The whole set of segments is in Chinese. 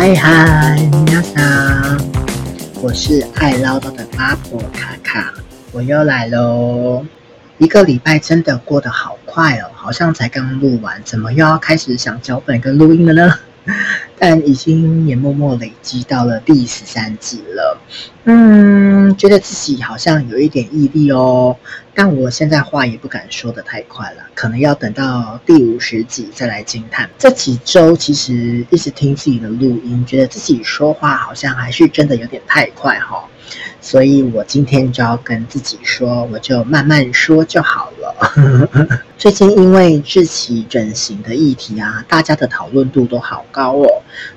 嗨嗨，皆さん，我是爱唠叨的八婆卡卡，我又来喽。一个礼拜真的过得好快哦，好像才刚录完，怎么又要开始想脚本跟录音了呢？但已经也默默累积到了第十三集了，嗯，觉得自己好像有一点毅力哦。但我现在话也不敢说的太快了，可能要等到第五十集再来惊叹。这几周其实一直听自己的录音，觉得自己说话好像还是真的有点太快哈、哦，所以我今天就要跟自己说，我就慢慢说就好了。最近因为智奇整形的议题啊，大家的讨论度都好高哦，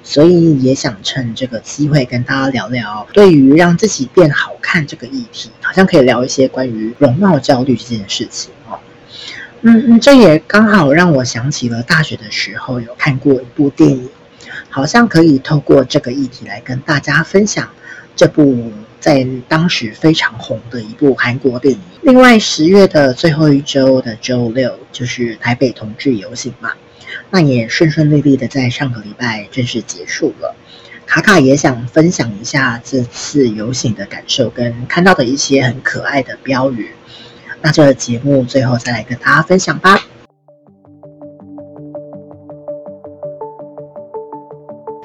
所以也想趁这个机会跟大家聊聊，对于让自己变好看这个议题，好像可以聊一些关于容貌焦虑这件事情哦。嗯嗯，这也刚好让我想起了大学的时候有看过一部电影，好像可以透过这个议题来跟大家分享这部。在当时非常红的一部韩国电影。另外，十月的最后一周的周六就是台北同志游行嘛，那也顺顺利利的在上个礼拜正式结束了。卡卡也想分享一下这次游行的感受跟看到的一些很可爱的标语。那这个节目最后再来跟大家分享吧。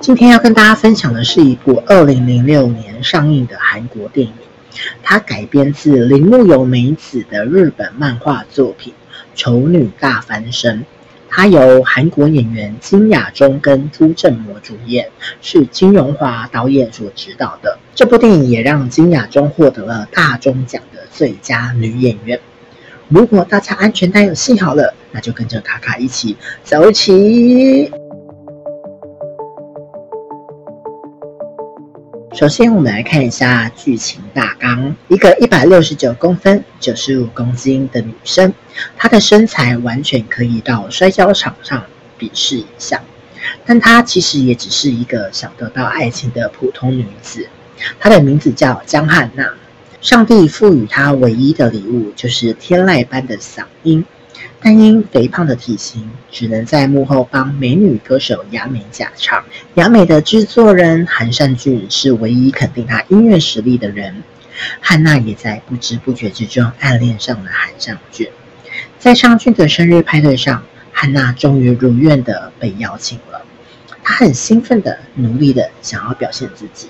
今天要跟大家分享的是一部二零零六年上映的韩国电影，它改编自铃木有美子的日本漫画作品《丑女大翻身》，它由韩国演员金雅中跟朱振模主演，是金荣华导演所指导的。这部电影也让金雅中获得了大钟奖的最佳女演员。如果大家安全带有系好了，那就跟着卡卡一起走起。首先，我们来看一下剧情大纲。一个一百六十九公分、九十五公斤的女生，她的身材完全可以到摔跤场上比试一下。但她其实也只是一个想得到爱情的普通女子。她的名字叫江汉娜。上帝赋予她唯一的礼物就是天籁般的嗓音。但因肥胖的体型，只能在幕后帮美女歌手雅美假唱。雅美的制作人韩善俊是唯一肯定她音乐实力的人。汉娜也在不知不觉之中暗恋上了韩善俊。在尚俊的生日派对上，汉娜终于如愿的被邀请了。她很兴奋的、努力的想要表现自己，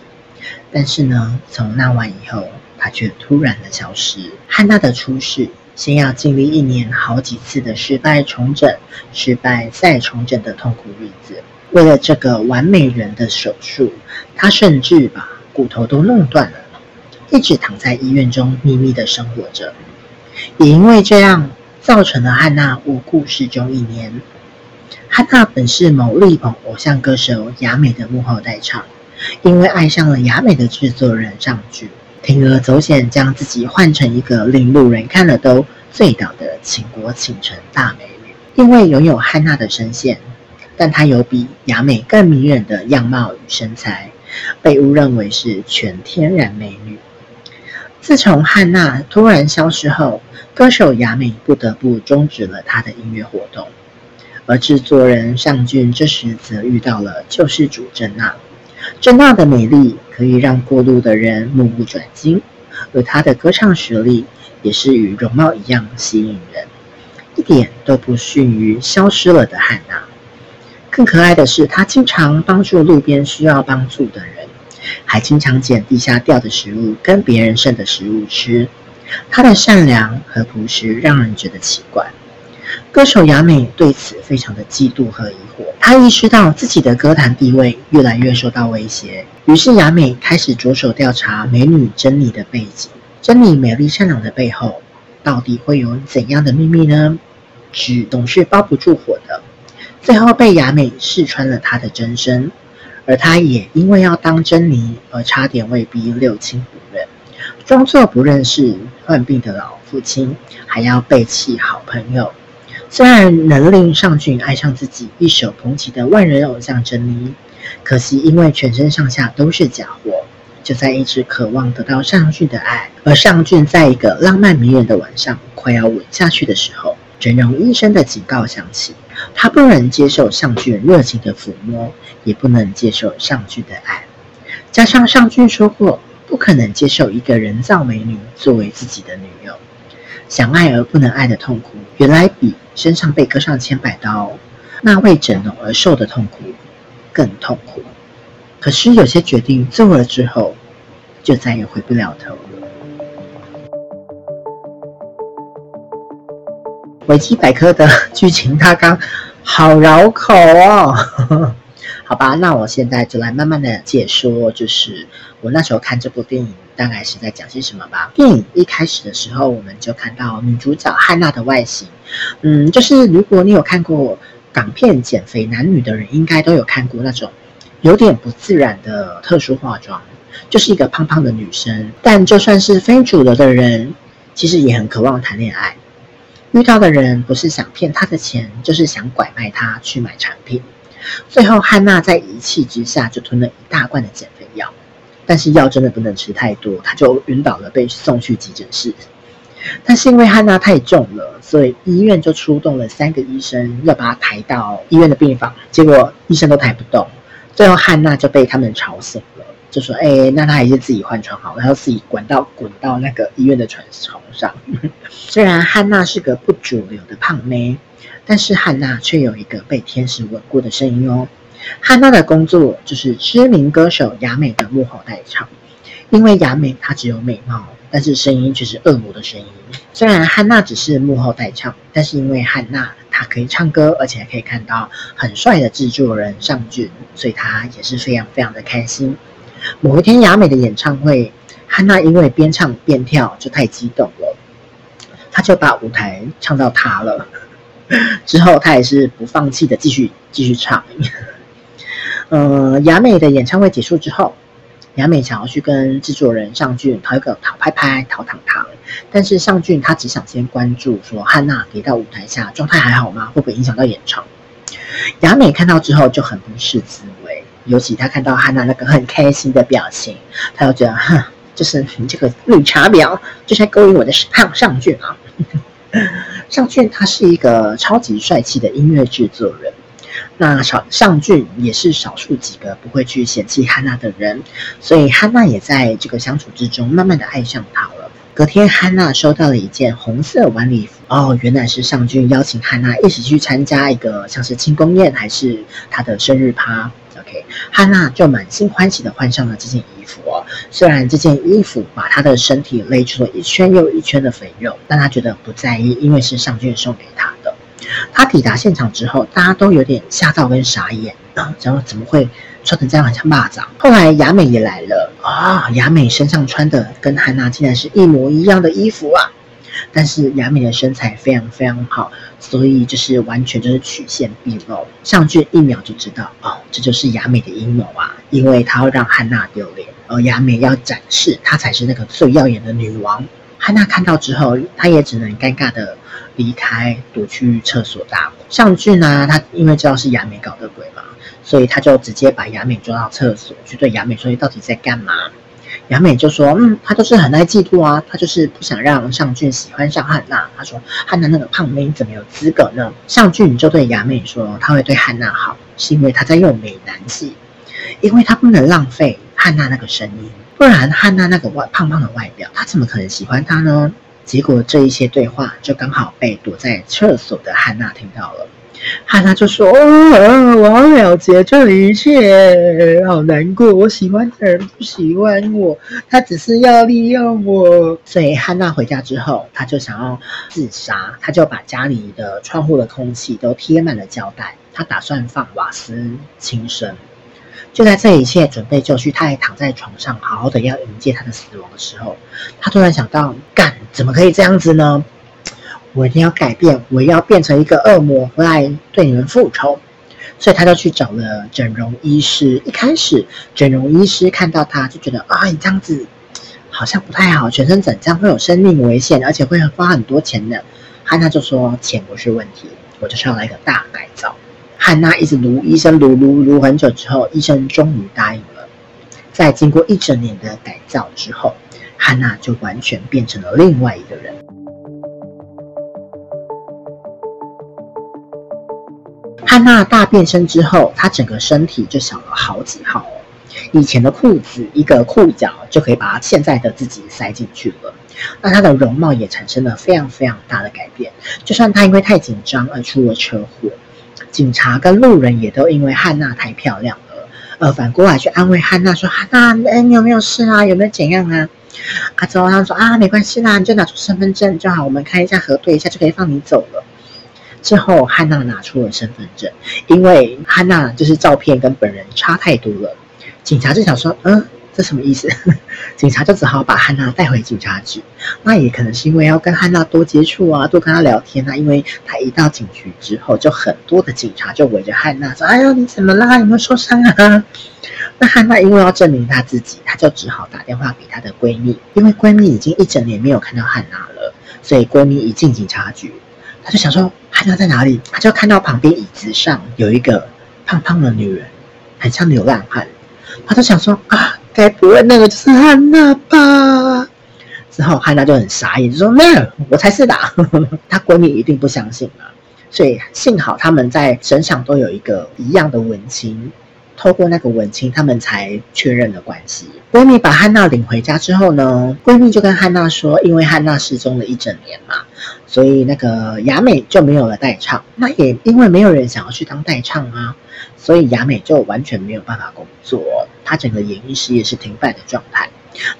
但是呢，从那晚以后，她却突然的消失。汉娜的出世。先要经历一年好几次的失败重整、失败再重整的痛苦日子。为了这个完美人的手术，他甚至把骨头都弄断了，一直躺在医院中秘密的生活着。也因为这样，造成了汉娜无故失踪一年。汉娜本是某力捧偶像歌手雅美的幕后代唱，因为爱上了雅美的制作人尚俊。铤而走险，将自己换成一个令路人看了都醉倒的倾国倾城大美女。因为拥有汉娜的声线，但她有比雅美更迷人的样貌与身材，被误认为是全天然美女。自从汉娜突然消失后，歌手雅美不得不终止了她的音乐活动，而制作人尚俊这时则遇到了救世主珍娜。珍娜的美丽可以让过路的人目不转睛，而她的歌唱实力也是与容貌一样吸引人，一点都不逊于消失了的汉娜。更可爱的是，她经常帮助路边需要帮助的人，还经常捡地下掉的食物跟别人剩的食物吃。她的善良和朴实让人觉得奇怪。歌手雅美对此非常的嫉妒和疑惑，她意识到自己的歌坛地位越来越受到威胁，于是雅美开始着手调查美女珍妮的背景。珍妮美丽善良的背后，到底会有怎样的秘密呢？纸总是包不住火的，最后被雅美试穿了她的真身，而她也因为要当珍妮而差点被逼六亲不认，装作不认识患病的老父亲，还要背弃好朋友。虽然能令尚俊爱上自己一手捧起的万人偶像珍妮，可惜因为全身上下都是假货，就在一直渴望得到尚俊的爱。而尚俊在一个浪漫迷人的晚上快要吻下去的时候，整容医生的警告响起：他不能接受上俊热情的抚摸，也不能接受上俊的爱。加上上俊说过，不可能接受一个人造美女作为自己的女友。想爱而不能爱的痛苦，原来比身上被割上千百刀，那为整容而受的痛苦更痛苦。可是有些决定做了之后，就再也回不了头了。维基百科的剧情大纲好绕口哦。好吧，那我现在就来慢慢的解说，就是我那时候看这部电影大概是在讲些什么吧。电影一开始的时候，我们就看到女主角汉娜的外形，嗯，就是如果你有看过港片减肥男女的人，应该都有看过那种有点不自然的特殊化妆，就是一个胖胖的女生。但就算是非主流的人，其实也很渴望谈恋爱，遇到的人不是想骗她的钱，就是想拐卖她去买产品。最后，汉娜在一气之下就吞了一大罐的减，但是药真的不能吃太多，他就晕倒了，被送去急诊室。但是因为汉娜太重了，所以医院就出动了三个医生要把她抬到医院的病房，结果医生都抬不动。最后，汉娜就被他们吵醒了，就说：“哎，那她还是自己换床好，然后自己滚到滚到那个医院的床床上。”虽然汉娜是个不主流的胖妹。但是汉娜却有一个被天使吻过的声音哦。汉娜的工作就是知名歌手雅美的幕后代唱，因为雅美她只有美貌，但是声音却是恶魔的声音。虽然汉娜只是幕后代唱，但是因为汉娜她可以唱歌，而且还可以看到很帅的制作人上俊，所以她也是非常非常的开心。某一天雅美的演唱会，汉娜因为边唱边跳就太激动了，她就把舞台唱到塌了。之后，她也是不放弃的，继续继续唱。呃，雅美的演唱会结束之后，雅美想要去跟制作人尚俊讨一个讨拍拍、讨糖糖，但是尚俊他只想先关注说汉娜给到舞台下状态还好吗？会不会影响到演唱？雅美看到之后就很不是滋味，尤其他看到汉娜那个很开心的表情，他就觉得哼，就是你这个绿茶婊，就是在勾引我的胖上俊啊。上俊他是一个超级帅气的音乐制作人，那少上俊也是少数几个不会去嫌弃汉娜的人，所以汉娜也在这个相处之中慢慢的爱上他了。隔天，汉娜收到了一件红色晚礼服，哦，原来是上俊邀请汉娜一起去参加一个像是庆功宴还是他的生日趴。OK，汉娜就满心欢喜的换上了这件衣服哦。虽然这件衣服把她的身体勒出了一圈又一圈的肥肉，但她觉得不在意，因为是上俊送给她的。她抵达现场之后，大家都有点吓到跟傻眼啊，然后怎么会穿成这样，很像蚂蚱？后来雅美也来了啊，雅美身上穿的跟汉娜竟然是一模一样的衣服啊！但是雅美的身材非常非常好，所以就是完全就是曲线毕露。上俊一秒就知道哦，这就是雅美的阴谋啊，因为她要让汉娜丢脸，而雅美要展示她才是那个最耀眼的女王。汉娜看到之后，她也只能尴尬的离开，躲去厕所大哭。上俊呢，他因为知道是雅美搞的鬼嘛，所以他就直接把雅美抓到厕所去对雅美说：“你到底在干嘛？”雅美就说：“嗯，他就是很爱嫉妒啊，他就是不想让上俊喜欢上汉娜。他说汉娜那个胖妹怎么有资格呢？”上俊就对雅美说：“他会对汉娜好，是因为他在用美男计，因为他不能浪费汉娜那个声音，不然汉娜那个外胖胖的外表，他怎么可能喜欢他呢？”结果这一些对话就刚好被躲在厕所的汉娜听到了。汉娜就说：“哦，我要了结这一切，好难过。我喜欢的人不喜欢我，他只是要利用我。”所以汉娜回家之后，她就想要自杀，她就把家里的窗户的空气都贴满了胶带，她打算放瓦斯轻生。就在这一切准备就绪，他还躺在床上，好好的要迎接他的死亡的时候，他突然想到：干，怎么可以这样子呢？我一定要改变，我要变成一个恶魔回来对你们复仇，所以他就去找了整容医师。一开始，整容医师看到他就觉得啊，你这样子好像不太好，全身整这样会有生命危险，而且会花很多钱的。汉娜就说钱不是问题，我就是要来一个大改造。汉娜一直卢医生卢卢卢很久之后，医生终于答应了。在经过一整年的改造之后，汉娜就完全变成了另外一个人。汉娜大变身之后，她整个身体就小了好几号。以前的裤子一个裤脚就可以把现在的自己塞进去了。那她的容貌也产生了非常非常大的改变。就算她因为太紧张而出了车祸，警察跟路人也都因为汉娜太漂亮了，呃，反过来去安慰汉娜说：“汉娜，哎，你有没有事啊？有没有怎样啊？”啊，之后他说：“啊，没关系啦，你就拿出身份证就好，我们看一下核对一下就可以放你走了。”之后汉娜拿出了身份证，因为汉娜就是照片跟本人差太多了，警察就想说：“嗯。”这什么意思？警察就只好把汉娜带回警察局。那也可能是因为要跟汉娜多接触啊，多跟她聊天啊。因为她一到警局之后，就很多的警察就围着汉娜说：“哎呦，你怎么啦？有没有受伤啊？” 那汉娜因为要证明她自己，她就只好打电话给她的闺蜜。因为闺蜜已经一整年没有看到汉娜了，所以闺蜜一进警察局，她就想说汉娜在哪里？她就看到旁边椅子上有一个胖胖的女人，很像流浪汉。她就想说啊。该不会那个就是汉娜吧？之后汉娜就很傻眼，就说：“没有，我才是的。”她闺蜜一定不相信了，所以幸好他们在身上都有一个一样的文青，透过那个文青，他们才确认了关系。闺蜜把汉娜领回家之后呢，闺蜜就跟汉娜说：“因为汉娜失踪了一整年嘛，所以那个雅美就没有了代唱。那也因为没有人想要去当代唱啊。”所以雅美就完全没有办法工作，她整个演艺事业是停摆的状态。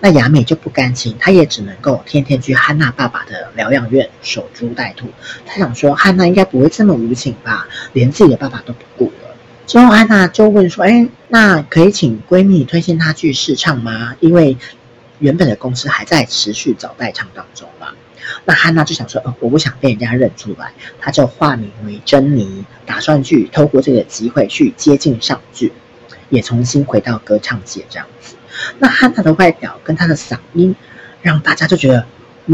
那雅美就不甘心，她也只能够天天去汉娜爸爸的疗养院守株待兔。她想说，汉娜应该不会这么无情吧，连自己的爸爸都不顾了。之后汉娜就问说：“哎，那可以请闺蜜推荐她去试唱吗？因为原本的公司还在持续找代唱当中嘛。”那汉娜就想说，呃，我不想被人家认出来，她就化名为珍妮，打算去透过这个机会去接近上俊，也重新回到歌唱界这样子。那汉娜的外表跟她的嗓音，让大家就觉得，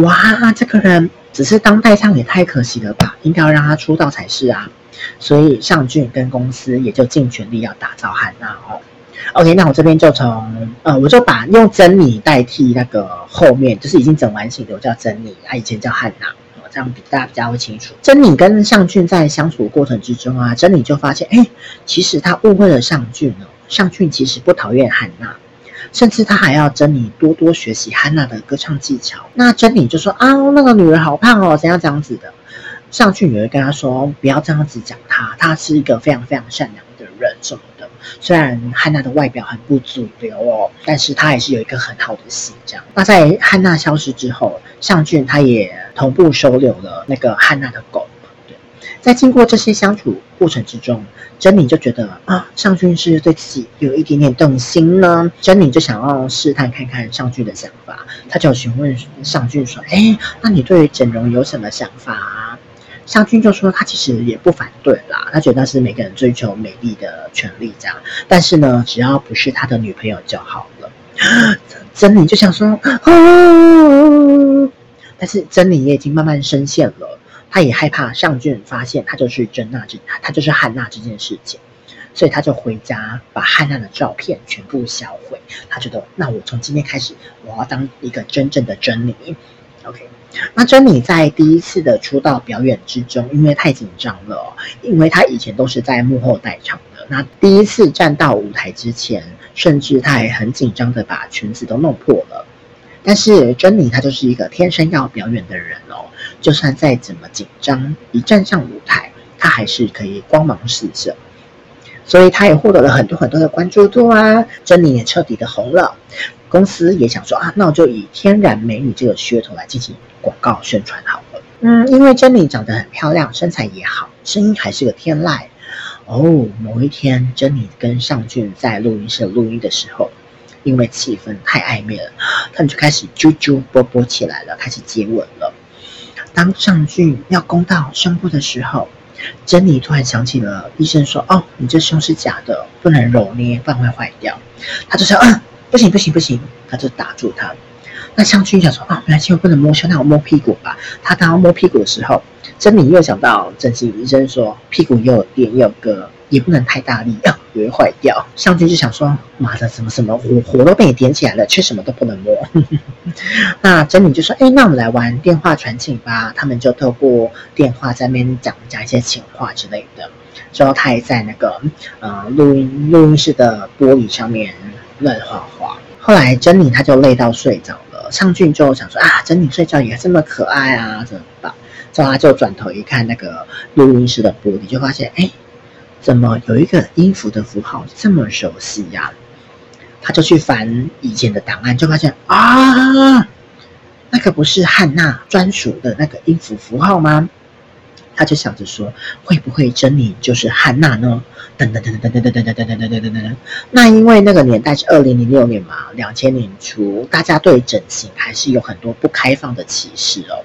哇，这个人只是当代唱也太可惜了吧，应该要让她出道才是啊。所以尚俊跟公司也就尽全力要打造汉娜哦。OK，那我这边就从呃，我就把用珍妮代替那个后面，就是已经整完型的，我叫珍妮，她以前叫汉娜，这样比大家比较会清楚。珍妮跟尚俊在相处过程之中啊，珍妮就发现，哎，其实她误会了尚俊哦，尚俊其实不讨厌汉娜，甚至他还要珍妮多多学习汉娜的歌唱技巧。那珍妮就说啊，那个女人好胖哦，怎样这样子的？尚俊也会跟她说，不要这样子讲她，她是一个非常非常善良的人，什么的。虽然汉娜的外表很不主流哦，但是她还是有一个很好的心。这样，那在汉娜消失之后，尚俊他也同步收留了那个汉娜的狗。在经过这些相处过程之中，珍妮就觉得啊，尚俊是对自己有一点点动心呢。珍妮就想要试探看看尚俊的想法，她就询问尚俊说：“哎，那你对于整容有什么想法啊？”尚俊就说他其实也不反对啦，他觉得是每个人追求美丽的权利这样，但是呢，只要不是他的女朋友就好了。珍妮就想说，啊，但是珍妮也已经慢慢深陷了，他也害怕尚俊发现他就是珍娜这，他就是汉娜这件事情，所以他就回家把汉娜的照片全部销毁。他觉得，那我从今天开始，我要当一个真正的珍妮。OK。那珍妮在第一次的出道表演之中，因为太紧张了，因为她以前都是在幕后代唱的。那第一次站到舞台之前，甚至她还很紧张的把裙子都弄破了。但是珍妮她就是一个天生要表演的人哦，就算再怎么紧张，一站上舞台，她还是可以光芒四射。所以她也获得了很多很多的关注度啊，珍妮也彻底的红了。公司也想说啊，那我就以天然美女这个噱头来进行广告宣传好了。嗯，因为珍妮长得很漂亮，身材也好，声音还是个天籁。哦，某一天，珍妮跟尚俊在录音室录音的时候，因为气氛太暧昧了，他们就开始啾啾啵啵起来了，开始接吻了。当尚俊要攻到胸部的时候，珍妮突然想起了医生说：“哦，你这胸是假的，不能揉捏，不然会坏掉。”她就说：“嗯。”不行不行不行，她就打住他。那上俊想说啊，没关系，我不能摸胸，那我摸屁股吧。她刚刚摸屁股的时候，珍妮又想到整形医生说屁股又有点又割，也不能太大力，啊，也会坏掉。尚俊就想说，妈的，什么什么火火都被你点起来了，却什么都不能摸。那珍妮就说，哎，那我们来玩电话传情吧。他们就透过电话在那边讲讲一些情话之类的。之后他也在那个呃录音录音室的玻璃上面乱画画。后来珍妮她就累到睡着了，尚俊就想说啊，珍妮睡觉也这么可爱啊，怎么办？之后他就转头一看那个录音室的玻璃，就发现哎，怎么有一个音符的符号这么熟悉呀、他就去翻以前的档案，就发现啊。那个不是汉娜专属的那个音符符号吗？他就想着说，会不会珍妮就是汉娜呢？等等等等等等等等等等等等等等。那因为那个年代是二零零六年嘛，两千年初，大家对整形还是有很多不开放的歧视哦。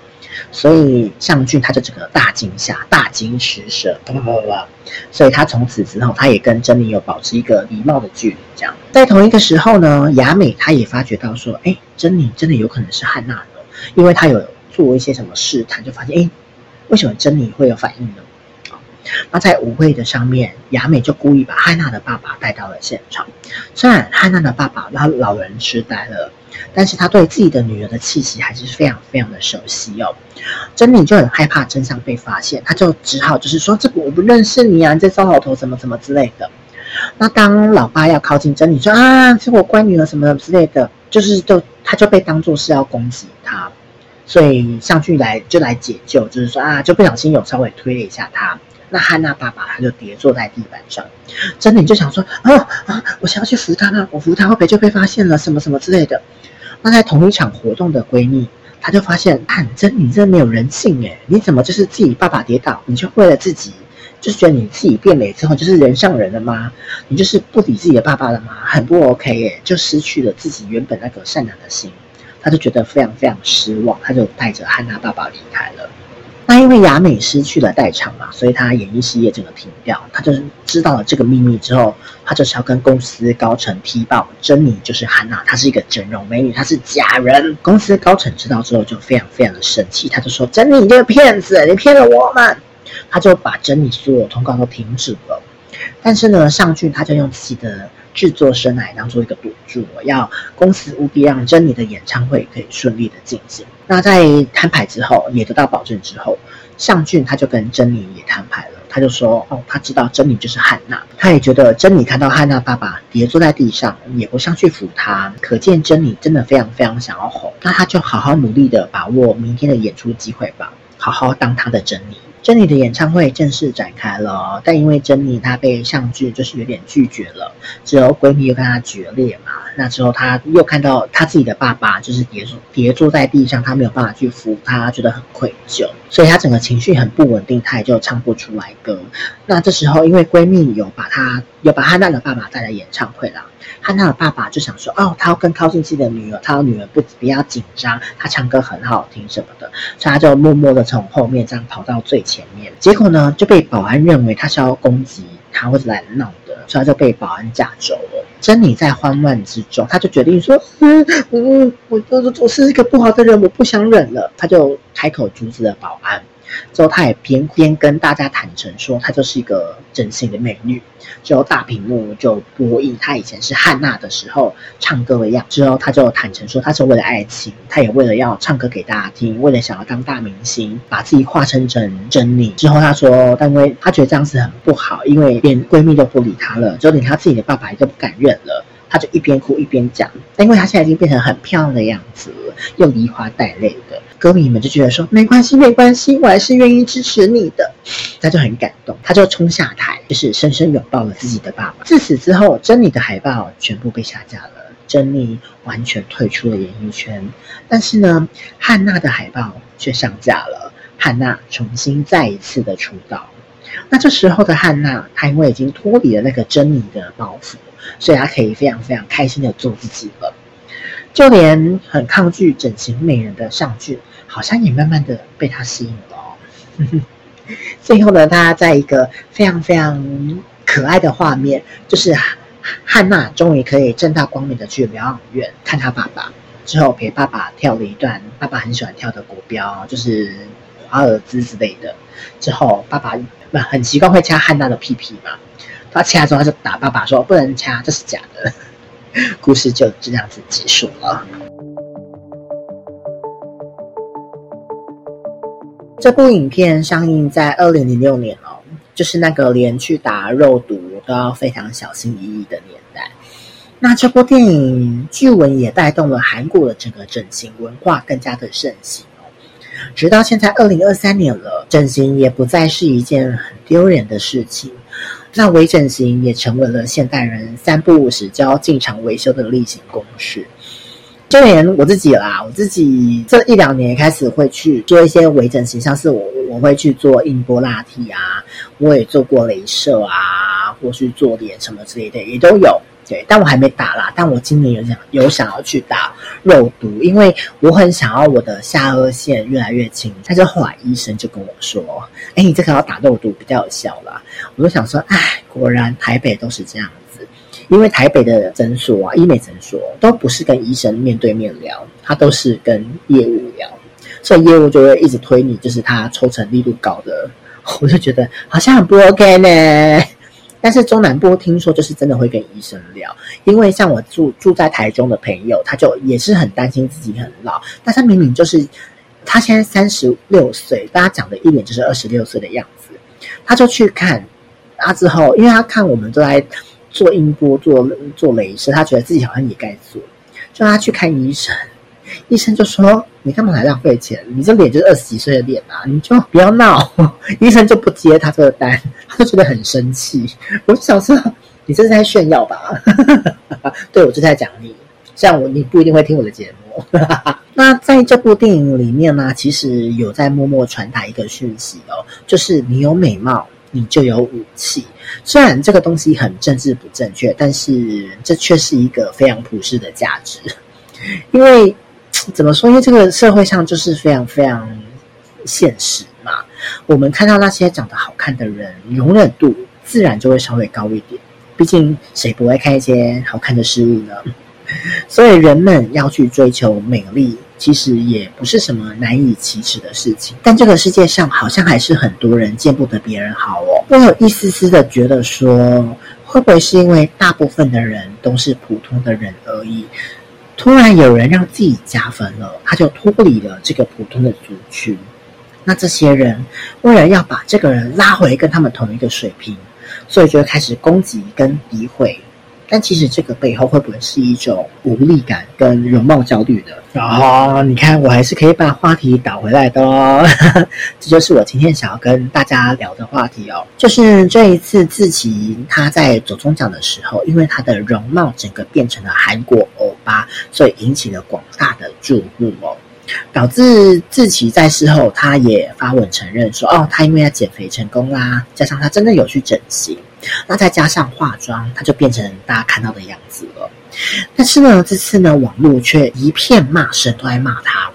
所以尚俊他就整个大惊吓、大惊失色，不不不不。所以他从此之后，他也跟珍妮有保持一个礼貌的距离。这样，在同一个时候呢，雅美她也发觉到说，哎，珍妮真的有可能是汉娜。因为她有做一些什么试探，就发现，哎，为什么珍妮会有反应呢？那在舞会的上面，雅美就故意把汉娜的爸爸带到了现场。虽然汉娜的爸爸他老人痴呆了，但是他对自己的女儿的气息还是非常非常的熟悉哦。珍妮就很害怕真相被发现，他就只好就是说，这个我不认识你啊，你这糟老头怎么怎么之类的。那当老爸要靠近珍妮说啊，是我乖女儿什么之类的，就是就他就被当作是要攻击他。所以上去来就来解救，就是说啊，就不小心有稍微推了一下他。那汉娜爸爸他就跌坐在地板上，珍妮就想说啊啊，我想要去扶他呢，我扶他会不会就被发现了什么什么之类的。那在同一场活动的闺蜜，她就发现，啊珍妮真的没有人性诶，你怎么就是自己爸爸跌倒，你就为了自己，就是觉得你自己变美之后就是人上人了吗？你就是不理自己的爸爸了吗？很不 OK 诶，就失去了自己原本那个善良的心。他就觉得非常非常失望，他就带着汉娜爸爸离开了。那因为雅美失去了代偿嘛，所以他演艺事业整个停掉。他就是知道了这个秘密之后，他就是要跟公司高层踢爆，珍妮就是汉娜，她是一个整容美女，她是假人。公司高层知道之后就非常非常的生气，他就说：“珍妮，你这个骗子，你骗了我们！”他就把珍妮所有通告都停止了。但是呢，尚俊他就用自己的。制作生涯当做一个赌注，要公司务必让珍妮的演唱会可以顺利的进行。那在摊牌之后，也得到保证之后，尚俊他就跟珍妮也摊牌了。他就说：“哦，他知道珍妮就是汉娜，他也觉得珍妮看到汉娜爸爸跌坐在地上，也不上去扶他，可见珍妮真的非常非常想要红。那他就好好努力的把握明天的演出机会吧，好好当他的珍妮。”珍妮的演唱会正式展开了，但因为珍妮她被尚俊就是有点拒绝了，之后闺蜜又跟她决裂嘛，那之后她又看到她自己的爸爸就是跌坐跌坐在地上，她没有办法去扶他，觉得很愧疚，所以她整个情绪很不稳定，她也就唱不出来歌。那这时候因为闺蜜有把她有把汉娜的爸爸带来演唱会了。汉娜的爸爸就想说：“哦，他要更靠近自己的女儿，他的女儿不不要紧张，他唱歌很好听什么的，所以他就默默的从后面这样跑到最前面。结果呢，就被保安认为他是要攻击他或者来闹的，所以他就被保安架走了。珍妮在慌乱之中，他就决定说：‘嗯嗯，我我我是一个不好的人，我不想忍了。’他就开口阻止了保安。”之后，他也边边跟大家坦诚说，她就是一个整形的美女。之后，大屏幕就播映她以前是汉娜的时候唱歌的样子。之后，她就坦诚说，她是为了爱情，她也为了要唱歌给大家听，为了想要当大明星，把自己化身成珍妮。之后，她说，但因为她觉得这样子很不好，因为连闺蜜都不理她了，就连她自己的爸爸也都不敢认了。他就一边哭一边讲，但因为他现在已经变成很漂亮的样子，又梨花带泪。歌迷们就觉得说没关系，没关系，我还是愿意支持你的。他就很感动，他就冲下台，就是深深拥抱了自己的爸爸。自此之后，珍妮的海报全部被下架了，珍妮完全退出了演艺圈。但是呢，汉娜的海报却上架了，汉娜重新再一次的出道。那这时候的汉娜，她因为已经脱离了那个珍妮的包袱，所以她可以非常非常开心的做自己了。就连很抗拒整形美人的尚俊，好像也慢慢的被他吸引了哦。最后呢，他在一个非常非常可爱的画面，就是汉娜终于可以正大光明的去疗养院看他爸爸，之后陪爸爸跳了一段爸爸很喜欢跳的国标，就是华尔兹之类的。之后爸爸很习惯会掐汉娜的屁屁嘛，他掐之后他就打爸爸说不能掐，这是假的。故事就这样子结束了。这部影片上映在二零零六年哦，就是那个连去打肉毒都要非常小心翼翼的年代。那这部电影据闻也带动了韩国的整个整形文化更加的盛行哦。直到现在二零二三年了，整形也不再是一件很丢人的事情。那微整形也成为了现代人三不五时就要进场维修的例行公事。就连我自己啦，我自己这一两年开始会去做一些微整形，像是我我会去做音波拉提啊，我也做过镭射啊，或是做脸什么之类的也都有。对，但我还没打啦。但我今年有想有想要去打肉毒，因为我很想要我的下颚线越来越轻。但是后来医生就跟我说：“哎，你这个要打肉毒比较有效啦。”我就想说：“哎，果然台北都是这样子，因为台北的诊所啊，医美诊所都不是跟医生面对面聊，他都是跟业务聊，所以业务就会一直推你，就是他抽成力度高的。我就觉得好像很不 OK 呢。”但是中南部听说就是真的会跟医生聊，因为像我住住在台中的朋友，他就也是很担心自己很老，但他明明就是他现在三十六岁，大家讲的一脸就是二十六岁的样子，他就去看，啊之后，因为他看我们都在做音波、做做雷射，他觉得自己好像也该做，就他去看医生。医生就说：“你干嘛来浪费钱？你这脸就是二十几岁的脸啊！你就不要闹。”医生就不接他这个单，他就觉得很生气。我就想说：“你这是在炫耀吧？” 对，我就在讲你。像我，你不一定会听我的节目。那在这部电影里面呢，其实有在默默传达一个讯息哦，就是你有美貌，你就有武器。虽然这个东西很政治不正确，但是这却是一个非常普世的价值，因为。怎么说？因为这个社会上就是非常非常现实嘛。我们看到那些长得好看的人，容忍度自然就会稍微高一点。毕竟谁不会看一些好看的事物呢？所以人们要去追求美丽，其实也不是什么难以启齿的事情。但这个世界上好像还是很多人见不得别人好哦。我有一丝丝的觉得说，会不会是因为大部分的人都是普通的人而已？突然有人让自己加分了，他就脱离了这个普通的族群。那这些人为了要把这个人拉回跟他们同一个水平，所以就开始攻击跟诋毁。但其实这个背后会不会是一种无力感跟容貌焦虑呢？哦，你看我还是可以把话题导回来的哦。这就是我今天想要跟大家聊的话题哦。就是这一次自己他在走中奖的时候，因为他的容貌整个变成了韩国欧巴，所以引起了广大的注目哦。导致志祺在事后他也发文承认说：“哦，他因为要减肥成功啦，加上他真的有去整形。”那再加上化妆，他就变成大家看到的样子了。但是呢，这次呢，网络却一片骂声，都在骂他，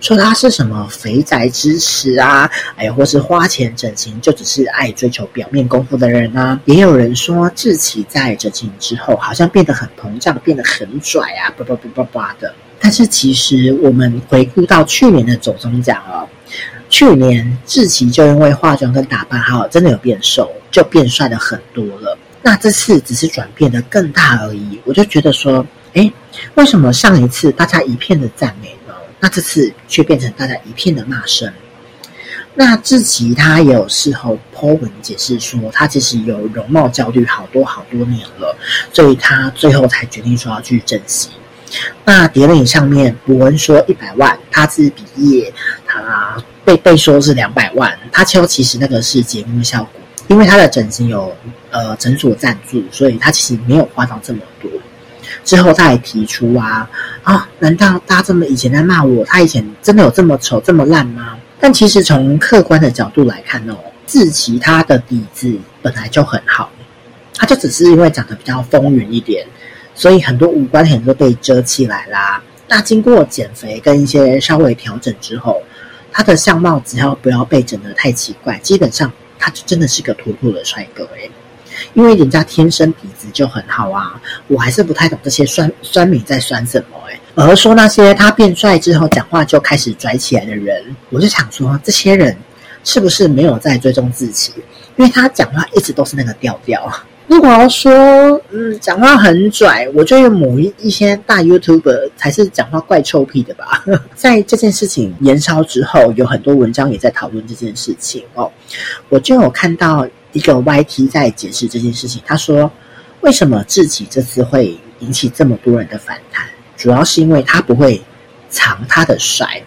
说他是什么肥宅之耻啊，哎，或是花钱整形就只是爱追求表面功夫的人啊。也有人说志祺在整形之后，好像变得很膨胀，变得很拽啊，叭叭叭叭叭的。但是其实我们回顾到去年的走钟奖哦。去年志奇就因为化妆跟打扮好，真的有变瘦，就变帅了很多了。那这次只是转变得更大而已。我就觉得说，诶，为什么上一次大家一片的赞美呢？那这次却变成大家一片的骂声？那志奇他也有事后 po 文解释说，他其实有容貌焦虑好多好多年了，所以他最后才决定说要去整形。那叠脸上面博文说一百万，他自比业，他。被被说是两百万，他其实那个是节目效果，因为他的整形有呃诊所赞助，所以他其实没有花到这么多。之后他还提出啊啊，难道大家这么以前在骂我，他以前真的有这么丑这么烂吗？但其实从客观的角度来看哦，志祺他的底子本来就很好，他就只是因为长得比较丰腴一点，所以很多五官很多被遮起来啦。那经过减肥跟一些稍微调整之后。他的相貌只要不要被整得太奇怪，基本上他就真的是个妥妥的帅哥诶，因为人家天生底子就很好啊，我还是不太懂这些酸酸民在酸什么诶，而说那些他变帅之后讲话就开始拽起来的人，我就想说这些人是不是没有在追踪自己？因为他讲话一直都是那个调调。如果要说，嗯，讲话很拽，我觉得某一一些大 YouTuber 才是讲话怪臭屁的吧。在这件事情延烧之后，有很多文章也在讨论这件事情哦。我就有看到一个 YT 在解释这件事情，他说为什么自己这次会引起这么多人的反弹，主要是因为他不会藏他的帅，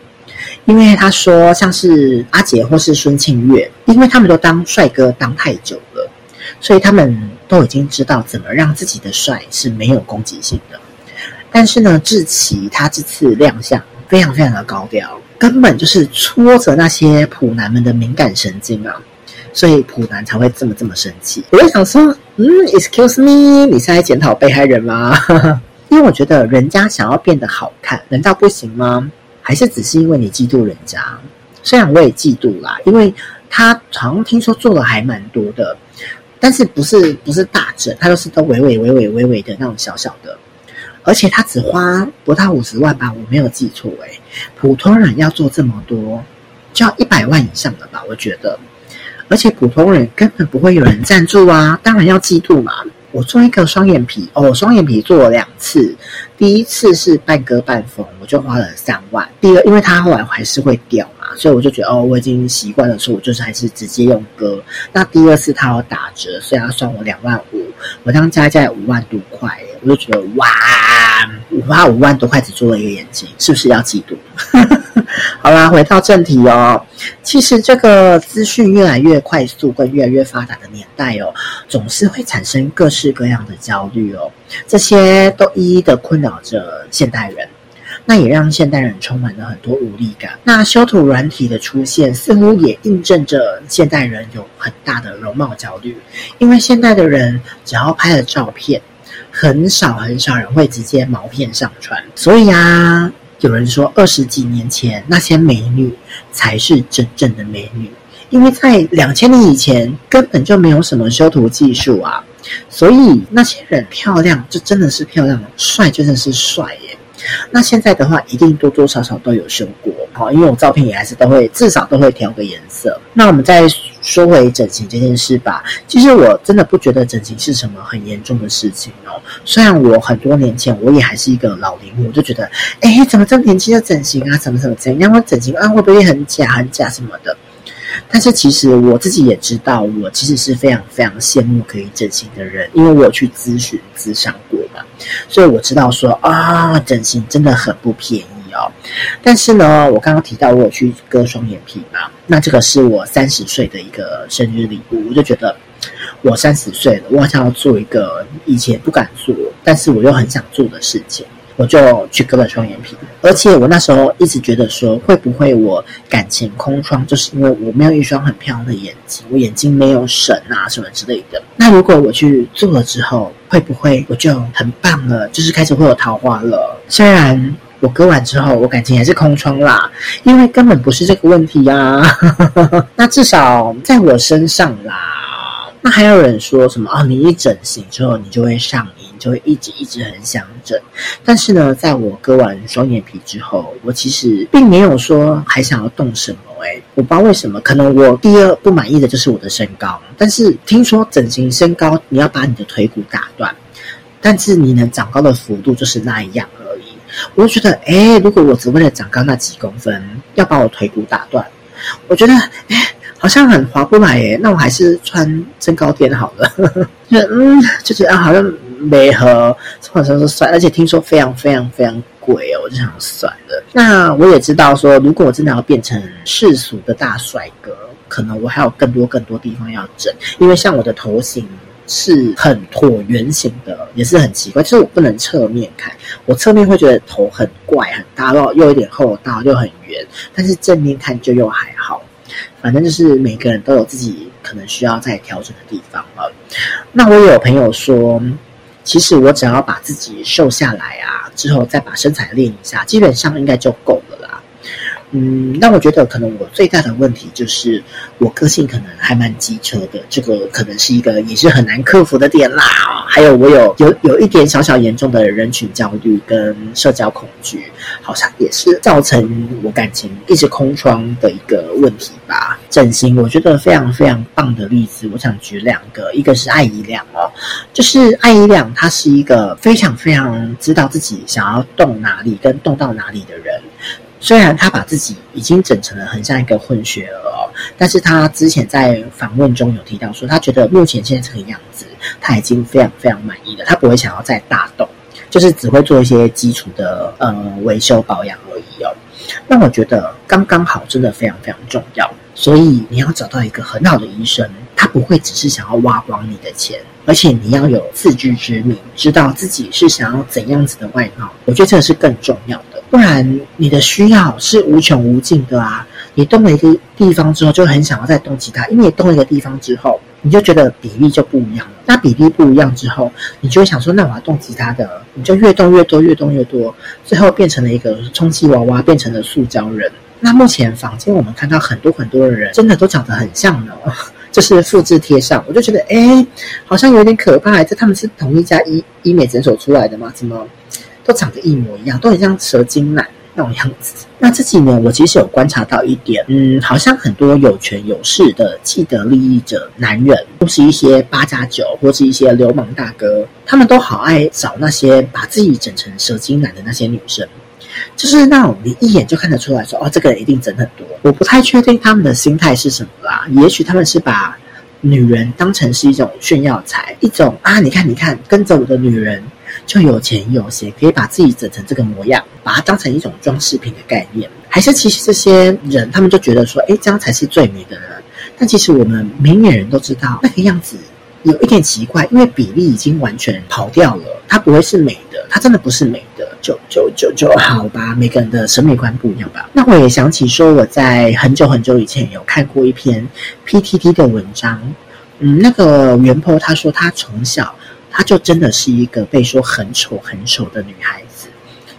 因为他说像是阿杰或是孙庆月，因为他们都当帅哥当太久了，所以他们都已经知道怎么让自己的帅是没有攻击性的。但是呢，志奇他这次亮相非常非常的高调，根本就是戳着那些普男们的敏感神经啊，所以普男才会这么这么生气。我就想说，嗯，excuse me，你是在检讨被害人吗？因为我觉得人家想要变得好看，难道不行吗？还是只是因为你嫉妒人家？虽然我也嫉妒啦，因为他好像听说做的还蛮多的，但是不是不是大整，他都是都微微微微微微的那种小小的。而且他只花不到五十万吧，我没有记错诶。普通人要做这么多，就要一百万以上的吧，我觉得。而且普通人根本不会有人赞助啊，当然要嫉妒嘛。我做一个双眼皮哦，双眼皮做了两次，第一次是半割半缝，我就花了三万。第二，因为它后来还是会掉所以我就觉得哦，我已经习惯了，所以我就是还是直接用割。那第二次它要打折，所以要算我两万五，我当加价五万多块，我就觉得哇，我花五万多块只做了一个眼睛，是不是要嫉妒？好啦，回到正题哦。其实这个资讯越来越快速跟越来越发达的年代哦，总是会产生各式各样的焦虑哦。这些都一一的困扰着现代人，那也让现代人充满了很多无力感。那修图软体的出现，似乎也印证着现代人有很大的容貌焦虑，因为现代的人只要拍了照片，很少很少人会直接毛片上传，所以啊。有人说，二十几年前那些美女才是真正的美女，因为在两千年以前根本就没有什么修图技术啊，所以那些人漂亮就真的是漂亮，帅就真的是帅耶。那现在的话，一定多多少少都有修过。好，因为我照片也还是都会，至少都会调个颜色。那我们再说回整形这件事吧。其实我真的不觉得整形是什么很严重的事情哦。虽然我很多年前我也还是一个老龄我就觉得，哎，怎么这么年轻就整形啊？怎么怎么怎样？我整形啊，会不会很假很假什么的？但是其实我自己也知道，我其实是非常非常羡慕可以整形的人，因为我有去咨询咨商过嘛，所以我知道说啊，整形真的很不便宜哦。但是呢，我刚刚提到我有去割双眼皮嘛，那这个是我三十岁的一个生日礼物，我就觉得我三十岁了，我好像要做一个以前不敢做，但是我又很想做的事情，我就去割了双眼皮。而且我那时候一直觉得说，会不会我感情空窗，就是因为我没有一双很漂亮的眼睛，我眼睛没有神啊什么之类的。那如果我去做了之后，会不会我就很棒了，就是开始会有桃花了？虽然。我割完之后，我感情还是空窗啦，因为根本不是这个问题呀。那至少在我身上啦。那还有人说什么啊？你一整形之后，你就会上瘾，就会一直一直很想整。但是呢，在我割完双眼皮之后，我其实并没有说还想要动什么。哎，我不知道为什么，可能我第二不满意的就是我的身高。但是听说整形身高，你要把你的腿骨打断，但是你能长高的幅度就是那一样而已。我就觉得，哎，如果我只为了长高那几公分，要把我腿骨打断，我觉得，哎，好像很划不来耶。那我还是穿增高垫好了。就嗯，就觉得啊，好像没合，或者说算，而且听说非常非常非常贵哦，我就想算了。那我也知道说，如果我真的要变成世俗的大帅哥，可能我还有更多更多地方要整，因为像我的头型。是很椭圆形的，也是很奇怪，就是我不能侧面看，我侧面会觉得头很怪很大，又又有点厚道，又很圆，但是正面看就又还好。反正就是每个人都有自己可能需要再调整的地方了。那我也有朋友说，其实我只要把自己瘦下来啊，之后再把身材练一下，基本上应该就够了。嗯，那我觉得可能我最大的问题就是我个性可能还蛮机车的，这个可能是一个也是很难克服的点啦。还有我有有有一点小小严重的人群焦虑跟社交恐惧，好像也是造成我感情一直空窗的一个问题吧。整形我觉得非常非常棒的例子，我想举两个，一个是艾怡亮哦，就是艾怡亮他是一个非常非常知道自己想要动哪里跟动到哪里的人。虽然他把自己已经整成了很像一个混血儿哦，但是他之前在访问中有提到说，他觉得目前现在这个样子，他已经非常非常满意了，他不会想要再大动，就是只会做一些基础的呃维修保养而已哦。那我觉得刚刚好，真的非常非常重要。所以你要找到一个很好的医生，他不会只是想要挖光你的钱，而且你要有自知之明，知道自己是想要怎样子的外貌。我觉得这个是更重要的，不然你的需要是无穷无尽的啊！你动了一个地方之后，就很想要再动其他，因为你动一个地方之后，你就觉得比例就不一样了。那比例不一样之后，你就会想说，那我要动其他的，你就越动越多，越动越多，最后变成了一个充气娃娃，变成了塑胶人。那目前坊间我们看到很多很多的人，真的都长得很像呢，就是复制贴上，我就觉得哎，好像有点可怕。这他们是同一家医医美诊所出来的吗？怎么都长得一模一样，都很像蛇精男那种样子。那这几年我其实有观察到一点，嗯，好像很多有权有势的既得利益者男人，都是一些八加九或是一些流氓大哥，他们都好爱找那些把自己整成蛇精男的那些女生。就是那种你一眼就看得出来说，哦，这个人一定整很多。我不太确定他们的心态是什么啦，也许他们是把女人当成是一种炫耀财，一种啊，你看你看，跟着我的女人就有钱有闲，可以把自己整成这个模样，把它当成一种装饰品的概念。还是其实这些人他们就觉得说，诶，这样才是最美的人。但其实我们明眼人都知道，那个样子有一点奇怪，因为比例已经完全跑掉了，它不会是美的，它真的不是美的。就就就就好吧，每个人的审美观不一样吧。那我也想起说，我在很久很久以前有看过一篇 PTT 的文章，嗯，那个原 po 他说他从小他就真的是一个被说很丑很丑的女孩子。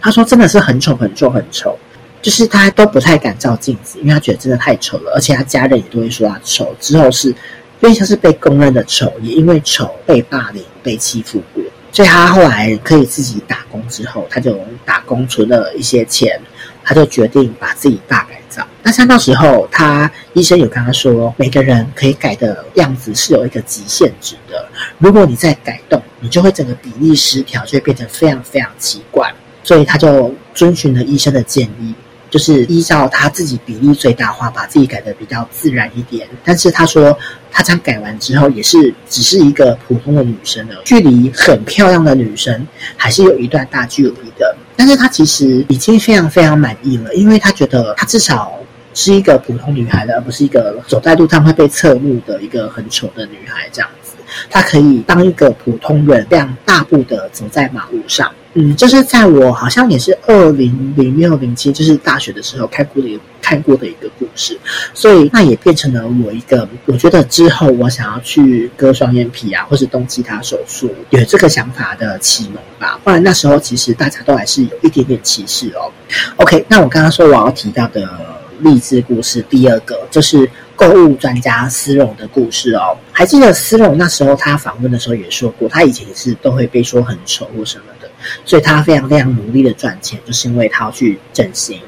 他说真的是很丑很丑很丑，就是他都不太敢照镜子，因为他觉得真的太丑了，而且他家人也都会说他丑。之后是因为他是被公认的丑，也因为丑被霸凌、被欺负过。所以他后来可以自己打工之后，他就打工存了一些钱，他就决定把自己大改造。那像那时候，他医生有跟他说，每个人可以改的样子是有一个极限值的，如果你再改动，你就会整个比例失调，就会变成非常非常奇怪。所以他就遵循了医生的建议。就是依照他自己比例最大化，把自己改的比较自然一点。但是他说，他这样改完之后，也是只是一个普通的女生了，距离很漂亮的女生还是有一段大距离的。但是他其实已经非常非常满意了，因为他觉得他至少是一个普通女孩了，而不是一个走在路上会被侧目的一个很丑的女孩这样。他可以当一个普通人，这样大步的走在马路上。嗯，就是在我好像也是二零零六零七，就是大学的时候看过的一看过的一个故事，所以那也变成了我一个，我觉得之后我想要去割双眼皮啊，或是动其他手术，有这个想法的启蒙吧。不然那时候其实大家都还是有一点点歧视哦。OK，那我刚刚说我要提到的励志故事，第二个就是购物专家丝绒的故事哦。还记得丝绒那时候他访问的时候也说过，他以前也是都会被说很丑或什么的。所以他非常非常努力的赚钱，就是因为他要去整形。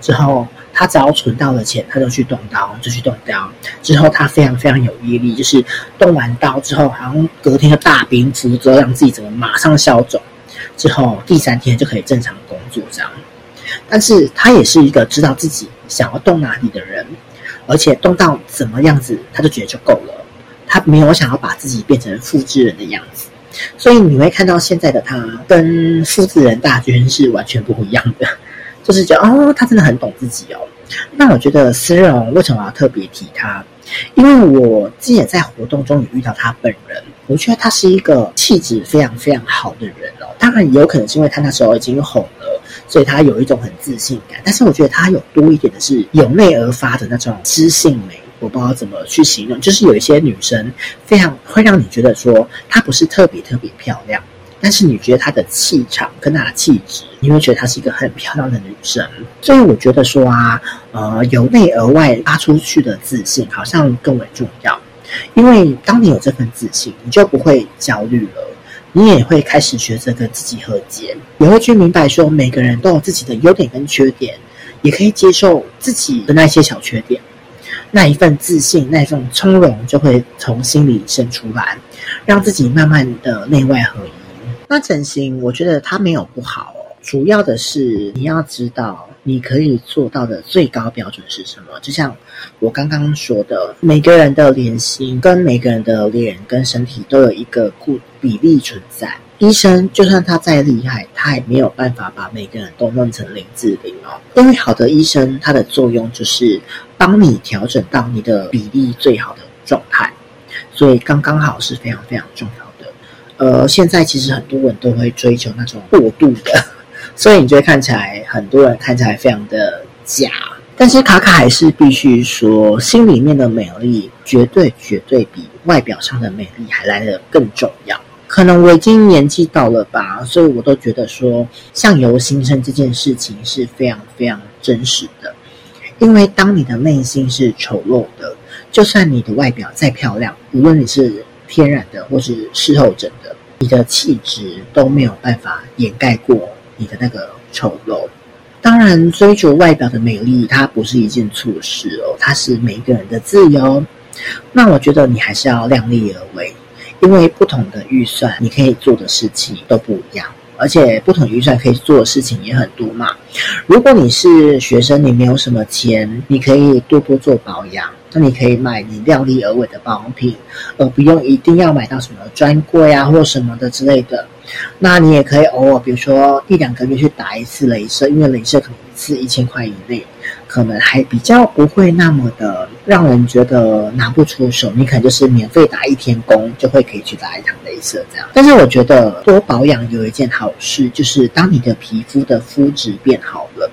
之后他只要存到了钱，他就去动刀，就去动刀。之后他非常非常有毅力，就是动完刀之后，好像隔天的大冰敷之后，让自己怎么马上消肿。之后第三天就可以正常工作这样。但是他也是一个知道自己想要动哪里的人，而且动到怎么样子，他就觉得就够了。他没有想要把自己变成复制人的样子。所以你会看到现在的他跟复制人大军是完全不一样的，就是觉得哦，他真的很懂自己哦。那我觉得丝绒为什么要特别提他？因为我自己在活动中也遇到他本人，我觉得他是一个气质非常非常好的人哦。当然也有可能是因为他那时候已经红，所以他有一种很自信感。但是我觉得他有多一点的是由内而发的那种知性美。我不知道怎么去形容，就是有一些女生非常会让你觉得说她不是特别特别漂亮，但是你觉得她的气场跟她的气质，你会觉得她是一个很漂亮的女生。所以我觉得说啊，呃，由内而外发出去的自信好像更为重要，因为当你有这份自信，你就不会焦虑了，你也会开始学着跟自己和解，也会去明白说每个人都有自己的优点跟缺点，也可以接受自己的那些小缺点。那一份自信，那一份从容，就会从心里生出来，让自己慢慢的内外合一。那整形，我觉得它没有不好。主要的是你要知道你可以做到的最高标准是什么。就像我刚刚说的，每个人的脸型跟每个人的脸跟身体都有一个固比例存在。医生就算他再厉害，他也没有办法把每个人都弄成零至零哦。因为好的医生，他的作用就是帮你调整到你的比例最好的状态，所以刚刚好是非常非常重要的。呃，现在其实很多人都会追求那种过度的，所以你就会看起来很多人看起来非常的假。但是卡卡还是必须说，心里面的美丽绝对绝对比外表上的美丽还来得更重要。可能我已经年纪到了吧，所以我都觉得说相由心生这件事情是非常非常真实的。因为当你的内心是丑陋的，就算你的外表再漂亮，无论你是天然的或是事后整的，你的气质都没有办法掩盖过你的那个丑陋。当然，追逐外表的美丽，它不是一件错事哦，它是每一个人的自由。那我觉得你还是要量力而为。因为不同的预算，你可以做的事情都不一样，而且不同预算可以做的事情也很多嘛。如果你是学生，你没有什么钱，你可以多多做保养。那你可以买你量力而为的保养品，而不用一定要买到什么专柜啊或什么的之类的。那你也可以偶尔，比如说一两个月去打一次镭射，因为镭射可能一次一千块以内。可能还比较不会那么的让人觉得拿不出手，你可能就是免费打一天工就会可以去打一趟镭射这样。但是我觉得多保养有一件好事，就是当你的皮肤的肤质变好了，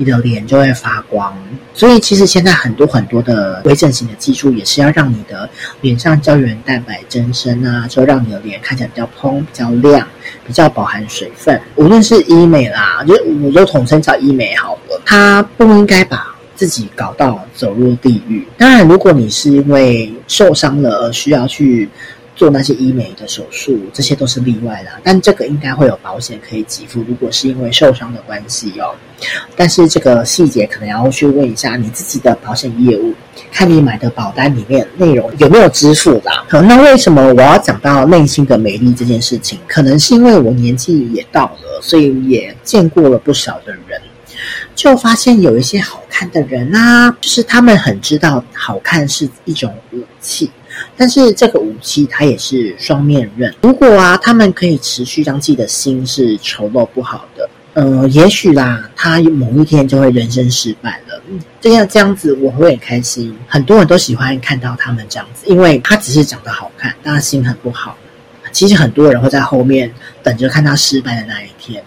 你的脸就会发光。所以其实现在很多很多的微整形的技术也是要让你的脸上胶原蛋白增生啊，就让你的脸看起来比较蓬、比较亮、比较饱含水分。无论是医美啦，就我就统称叫医美好了，它不应该把自己搞到走入地狱。当然，如果你是因为受伤了而需要去做那些医美的手术，这些都是例外啦。但这个应该会有保险可以给付，如果是因为受伤的关系哦。但是这个细节可能要去问一下你自己的保险业务，看你买的保单里面内容有没有支付啦。好，那为什么我要讲到内心的美丽这件事情？可能是因为我年纪也到了，所以也见过了不少的人，就发现有一些好看的人啊，就是他们很知道好看是一种武器。但是这个武器它也是双面刃。如果啊，他们可以持续让自己的心是丑陋不好的，呃，也许啦，他某一天就会人生失败了。这样这样子，我会很开心。很多人都喜欢看到他们这样子，因为他只是长得好看，但他心很不好。其实很多人会在后面等着看他失败的那一天。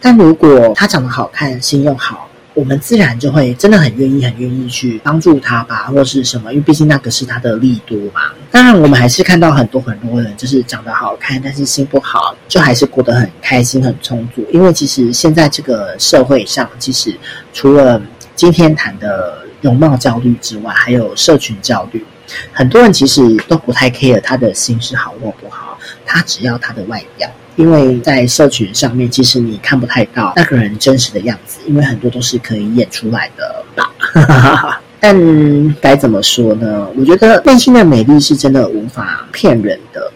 但如果他长得好看，心又好。我们自然就会真的很愿意、很愿意去帮助他吧，或是什么，因为毕竟那个是他的利多嘛。当然，我们还是看到很多很多人，就是长得好看，但是心不好，就还是过得很开心、很充足。因为其实现在这个社会上，其实除了今天谈的容貌焦虑之外，还有社群焦虑，很多人其实都不太 care 他的心是好或不好，他只要他的外表。因为在社群上面，其实你看不太到那个人真实的样子，因为很多都是可以演出来的吧。但该怎么说呢？我觉得内心的美丽是真的无法骗人的。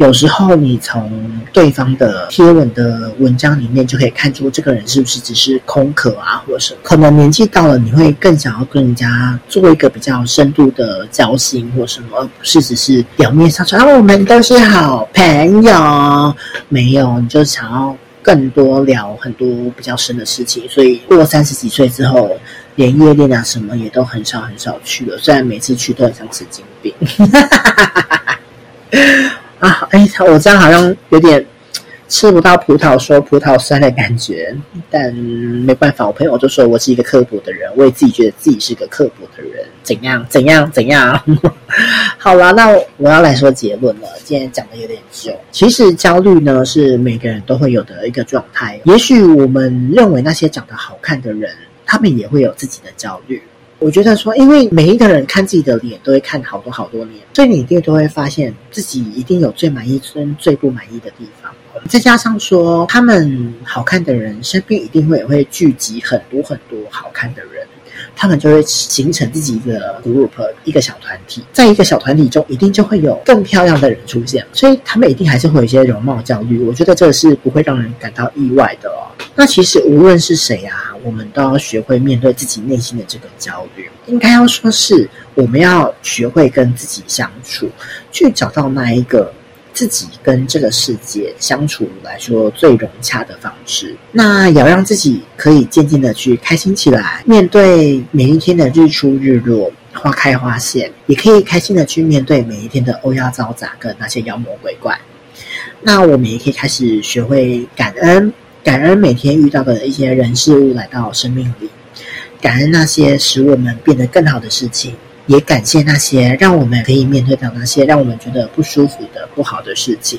有时候你从对方的贴文的文章里面就可以看出这个人是不是只是空壳啊，或者是可能年纪到了，你会更想要跟人家做一个比较深度的交心或什么，而不是只是表面上说啊，我们都是好朋友，没有，你就想要更多聊很多比较深的事情。所以过三十几岁之后，连夜店啊什么也都很少很少去了，虽然每次去都很像神经病。啊，哎，我这样好像有点吃不到葡萄说葡萄酸的感觉，但没办法，我朋友就说我是一个刻薄的人，我也自己觉得自己是个刻薄的人，怎样怎样怎样？好了，那我要来说结论了。今天讲的有点久，其实焦虑呢是每个人都会有的一个状态。也许我们认为那些长得好看的人，他们也会有自己的焦虑。我觉得说，因为每一个人看自己的脸都会看好多好多年，所以你一定都会发现自己一定有最满意跟最不满意的地方。再加上说，他们好看的人身边一定会也会聚集很多很多好看的人，他们就会形成自己的 group，一个小团体，在一个小团体中，一定就会有更漂亮的人出现，所以他们一定还是会有一些容貌焦虑。我觉得这是不会让人感到意外的哦。那其实无论是谁啊，我们都要学会面对自己内心的这个焦虑。应该要说是我们要学会跟自己相处，去找到那一个。自己跟这个世界相处来说最融洽的方式，那也要让自己可以渐渐的去开心起来，面对每一天的日出日落、花开花谢，也可以开心的去面对每一天的欧亚嘈杂跟那些妖魔鬼怪。那我们也可以开始学会感恩，感恩每天遇到的一些人事物来到生命里，感恩那些使我们变得更好的事情。也感谢那些让我们可以面对到那些让我们觉得不舒服的不好的事情，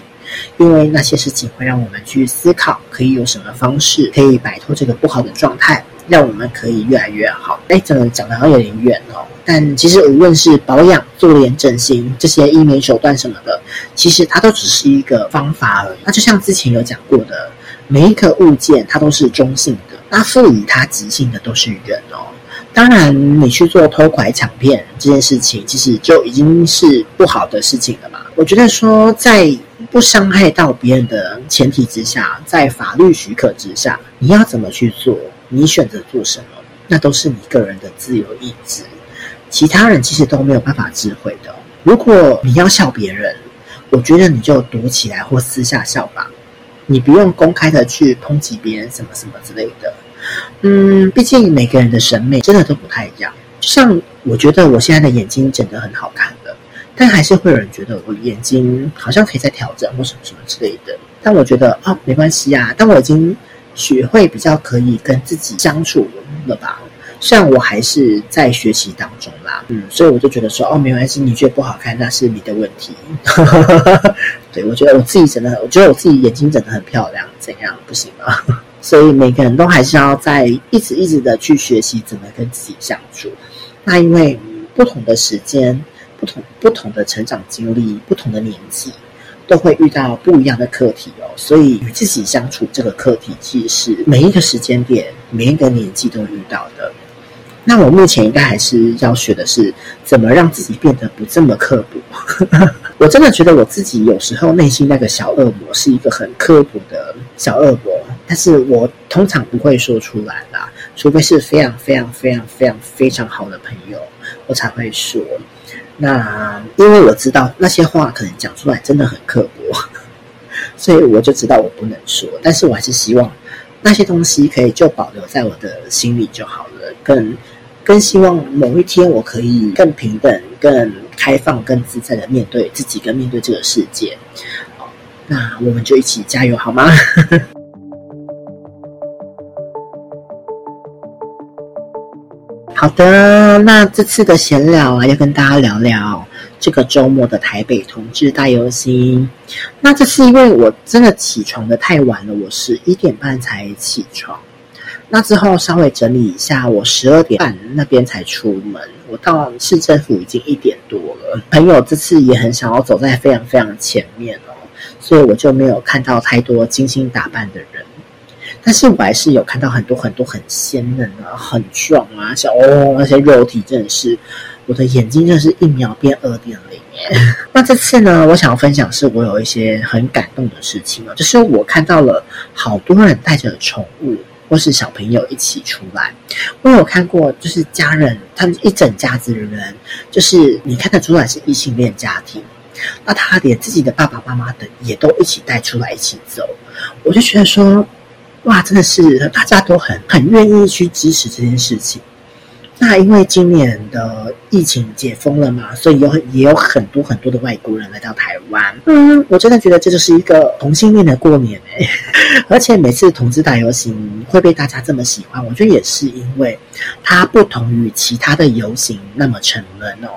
因为那些事情会让我们去思考，可以有什么方式可以摆脱这个不好的状态，让我们可以越来越好。哎，这个讲的好像有点远哦，但其实无论是保养、做脸、整形这些医美手段什么的，其实它都只是一个方法而已。那就像之前有讲过的，每一个物件它都是中性的，那赋予它极性的都是人哦。当然，你去做偷拐抢骗这件事情，其实就已经是不好的事情了嘛。我觉得说，在不伤害到别人的前提之下，在法律许可之下，你要怎么去做，你选择做什么，那都是你个人的自由意志，其他人其实都没有办法智慧的。如果你要笑别人，我觉得你就躲起来或私下笑吧，你不用公开的去抨击别人什么什么之类的。嗯，毕竟每个人的审美真的都不太一样。像我觉得我现在的眼睛整得很好看的，但还是会有人觉得我眼睛好像可以再调整或什么什么之类的。但我觉得哦，没关系啊，但我已经学会比较可以跟自己相处了吧。虽然我还是在学习当中啦，嗯，所以我就觉得说哦，没关系，你觉得不好看那是你的问题。对，我觉得我自己整的，我觉得我自己眼睛整得很漂亮，怎样不行吗？所以每个人都还是要在一直一直的去学习怎么跟自己相处。那因为不同的时间、不同不同的成长经历、不同的年纪，都会遇到不一样的课题哦。所以与自己相处这个课题，其实是每一个时间点、每一个年纪都遇到的。那我目前应该还是要学的是怎么让自己变得不这么刻薄。我真的觉得我自己有时候内心那个小恶魔是一个很刻薄的小恶魔。但是我通常不会说出来啦，除非是非常非常非常非常非常好的朋友，我才会说。那因为我知道那些话可能讲出来真的很刻薄，所以我就知道我不能说。但是我还是希望那些东西可以就保留在我的心里就好了。更更希望某一天我可以更平等、更开放、更自在的面对自己，跟面对这个世界。那我们就一起加油好吗？好的，那这次的闲聊啊，要跟大家聊聊这个周末的台北同志大游行。那这是因为我真的起床的太晚了，我是一点半才起床。那之后稍微整理一下，我十二点半那边才出门。我到市政府已经一点多了。朋友这次也很想要走在非常非常前面哦，所以我就没有看到太多精心打扮的人。但是我还是有看到很多很多很鲜嫩啊，很壮啊，像哦那些肉体真的是，我的眼睛真的是一秒变二点零耶。那这次呢，我想要分享是我有一些很感动的事情啊，就是我看到了好多人带着宠物或是小朋友一起出来。我有看过，就是家人他们一整家子的人，就是你看得出来是异性恋家庭，那他连自己的爸爸妈妈的也都一起带出来一起走，我就觉得说。哇，真的是大家都很很愿意去支持这件事情。那因为今年的疫情解封了嘛，所以有也有很多很多的外国人来到台湾。嗯，我真的觉得这就是一个同性恋的过年哎。而且每次同志大游行会被大家这么喜欢，我觉得也是因为它不同于其他的游行那么沉闷哦。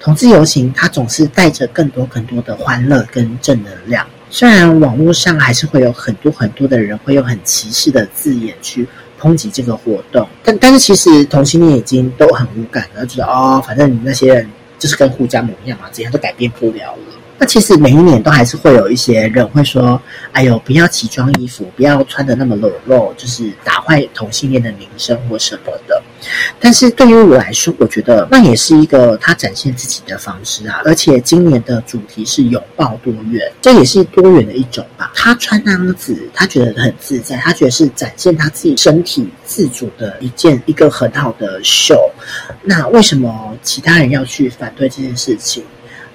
同志游行它总是带着更多更多的欢乐跟正能量。虽然网络上还是会有很多很多的人会用很歧视的字眼去抨击这个活动，但但是其实同性恋已经都很无感了，觉得哦，反正你那些人就是跟护家盟一样嘛，怎样都改变不了了。那其实每一年都还是会有一些人会说：“哎呦，不要奇装异服，不要穿的那么裸露，就是打坏同性恋的名声或什么的。”但是对于我来说，我觉得那也是一个他展现自己的方式啊。而且今年的主题是拥抱多元，这也是多元的一种吧。他穿那样子，他觉得很自在，他觉得是展现他自己身体自主的一件一个很好的秀。那为什么其他人要去反对这件事情？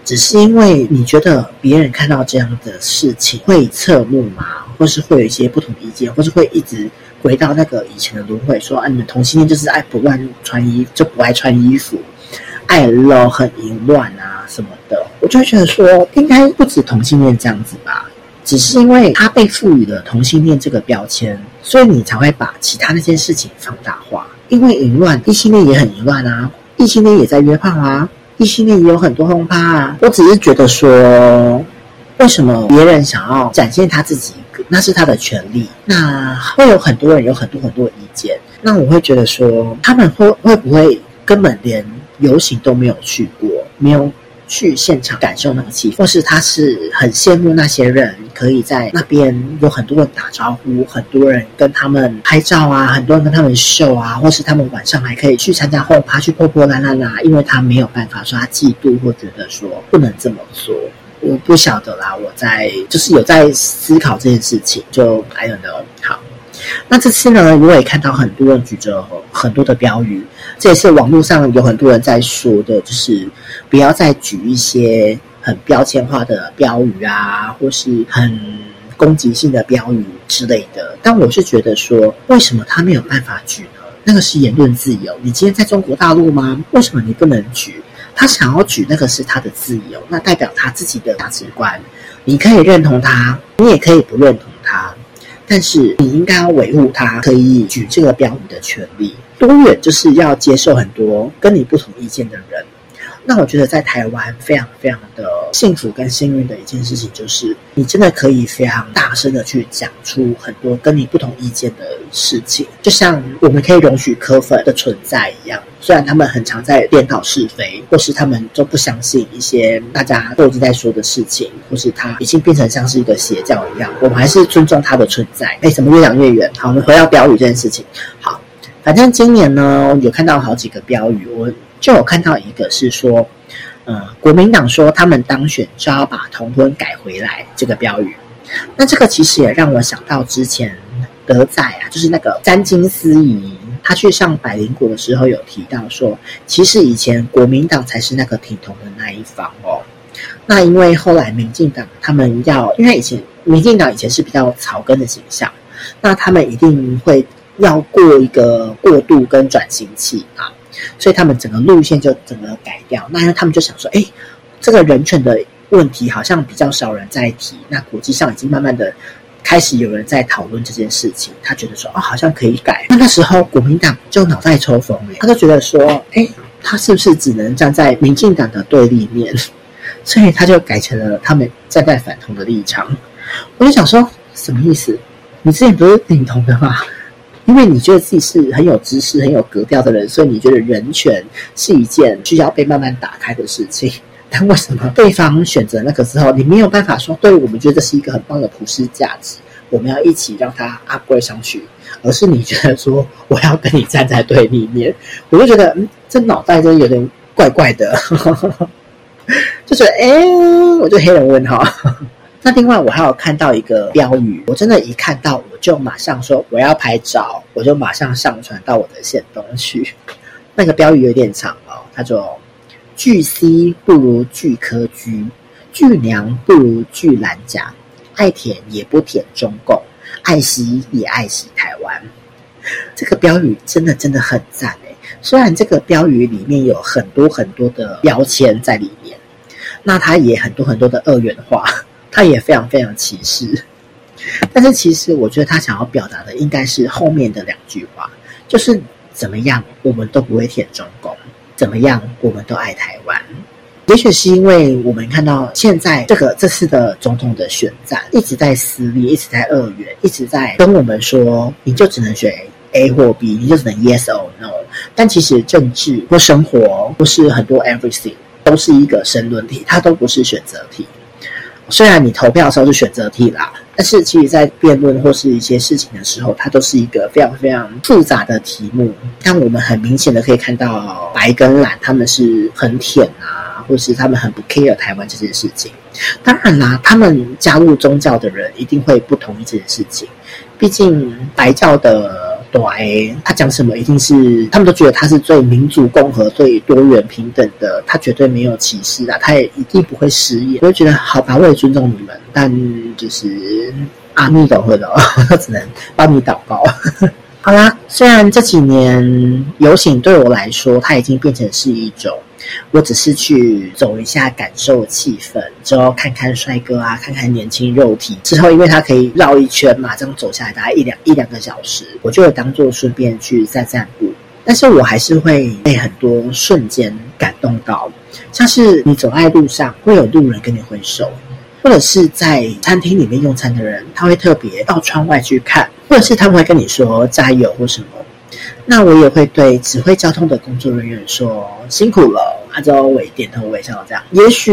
只是因为你觉得别人看到这样的事情会侧目吗？或是会有一些不同意见，或是会一直回到那个以前的轮回，说啊，你们同性恋就是爱不乱穿衣，就不爱穿衣服，爱露很淫乱啊什么的。我就会觉得说，应该不止同性恋这样子吧。只是因为他被赋予了同性恋这个标签，所以你才会把其他那件事情放大化。因为淫乱，异性恋也很淫乱啊，异性恋也在约炮啊。异性恋也有很多轰趴啊！我只是觉得说，为什么别人想要展现他自己，那是他的权利。那会有很多人有很多很多意见。那我会觉得说，他们会会不会根本连游行都没有去过，没有去现场感受那个气氛，或是他是很羡慕那些人可以在那边有很多人打招呼，很多人跟他们拍照啊，很多人跟他们秀啊，或是他们晚上还可以去参加轰趴，去破破烂烂啊，因为他没有办法说他嫉妒或觉得说不能这么做。我不晓得啦，我在就是有在思考这件事情，就 I don't know。好，那这次呢，我也看到很多人举着很多的标语。这也是网络上有很多人在说的，就是不要再举一些很标签化的标语啊，或是很攻击性的标语之类的。但我是觉得说，为什么他没有办法举呢？那个是言论自由。你今天在中国大陆吗？为什么你不能举？他想要举那个是他的自由，那代表他自己的价值观。你可以认同他，你也可以不认同他，但是你应该要维护他可以举这个标语的权利。多元就是要接受很多跟你不同意见的人。那我觉得在台湾非常非常的幸福跟幸运的一件事情，就是你真的可以非常大声的去讲出很多跟你不同意见的事情。就像我们可以容许柯粉的存在一样，虽然他们很常在颠倒是非，或是他们都不相信一些大家都已经在说的事情，或是他已经变成像是一个邪教一样，我们还是尊重他的存在。哎，怎么越讲越远？好，我们回到标语这件事情。好。反正今年呢，有看到好几个标语，我就有看到一个是说，呃，国民党说他们当选就要把同婚改回来这个标语。那这个其实也让我想到之前德仔啊，就是那个詹金斯怡，他去上百灵果的时候有提到说，其实以前国民党才是那个挺同的那一方哦。那因为后来民进党他们要，因为以前民进党以前是比较草根的形象，那他们一定会。要过一个过渡跟转型期啊，所以他们整个路线就整个改掉。那他们就想说，哎，这个人权的问题好像比较少人在提，那国际上已经慢慢的开始有人在讨论这件事情。他觉得说，哦，好像可以改。那个时候国民党就脑袋抽风，他就觉得说，哎，他是不是只能站在民进党的对立面？所以他就改成了他们站在反同的立场。我就想说，什么意思？你之前不是挺同的吗？因为你觉得自己是很有知识、很有格调的人，所以你觉得人权是一件需要被慢慢打开的事情。但为什么对方选择那个时候，你没有办法说，对，我们觉得这是一个很棒的普世价值，我们要一起让它 upgrade 上去，而是你觉得说，我要跟你站在对立面，我就觉得，嗯，这脑袋真的有点怪怪的，就觉得，哎，我就黑人问号。那另外，我还有看到一个标语，我真的，一看到我就马上说我要拍照，我就马上上传到我的限动去。那个标语有点长哦，他说：“巨 C 不如巨柯 G，巨娘不如巨蓝甲，爱舔也不舔中共，爱惜也爱惜台湾。” 这个标语真的真的很赞诶，虽然这个标语里面有很多很多的标签在里面，那它也很多很多的二元化。他也非常非常歧视，但是其实我觉得他想要表达的应该是后面的两句话，就是怎么样我们都不会舔中共，怎么样我们都爱台湾。也许是因为我们看到现在这个这次的总统的选战一直在撕裂，一直在二元，一直在跟我们说，你就只能选 A 或 B，你就只能 Yes or No。但其实政治或生活或是很多 everything 都是一个申论题，它都不是选择题。虽然你投票的时候是选择题啦，但是其实在辩论或是一些事情的时候，它都是一个非常非常复杂的题目。但我们很明显的可以看到，白跟蓝他们是很舔啊，或是他们很不 care 台湾这件事情。当然啦，他们加入宗教的人一定会不同意这件事情，毕竟白教的。对，他讲什么一定是他们都觉得他是最民主、共和、最多元、平等的，他绝对没有歧视啊，他也一定不会失言。我就觉得好吧，我也尊重你们，但就是阿弥陀佛的，我只能帮你祷告。好啦，虽然这几年游行对我来说，它已经变成是一种。我只是去走一下，感受气氛，之后看看帅哥啊，看看年轻肉体。之后，因为他可以绕一圈嘛，这样走下来大概一两一两个小时，我就会当做顺便去散散步。但是我还是会被很多瞬间感动到，像是你走在路上，会有路人跟你挥手，或者是在餐厅里面用餐的人，他会特别到窗外去看，或者是他们会跟你说加油或什么。那我也会对指挥交通的工作人员说辛苦了，他就会点头微笑这样。也许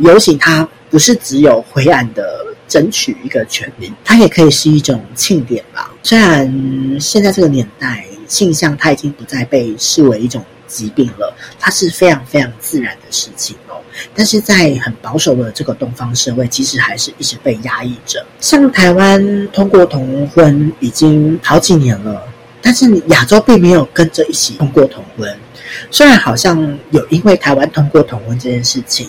游行它不是只有灰暗的争取一个权利，它也可以是一种庆典吧。虽然现在这个年代性向它已经不再被视为一种疾病了，它是非常非常自然的事情哦。但是在很保守的这个东方社会，其实还是一直被压抑着。像台湾通过同婚已经好几年了。但是亚洲并没有跟着一起通过同婚，虽然好像有因为台湾通过同婚这件事情，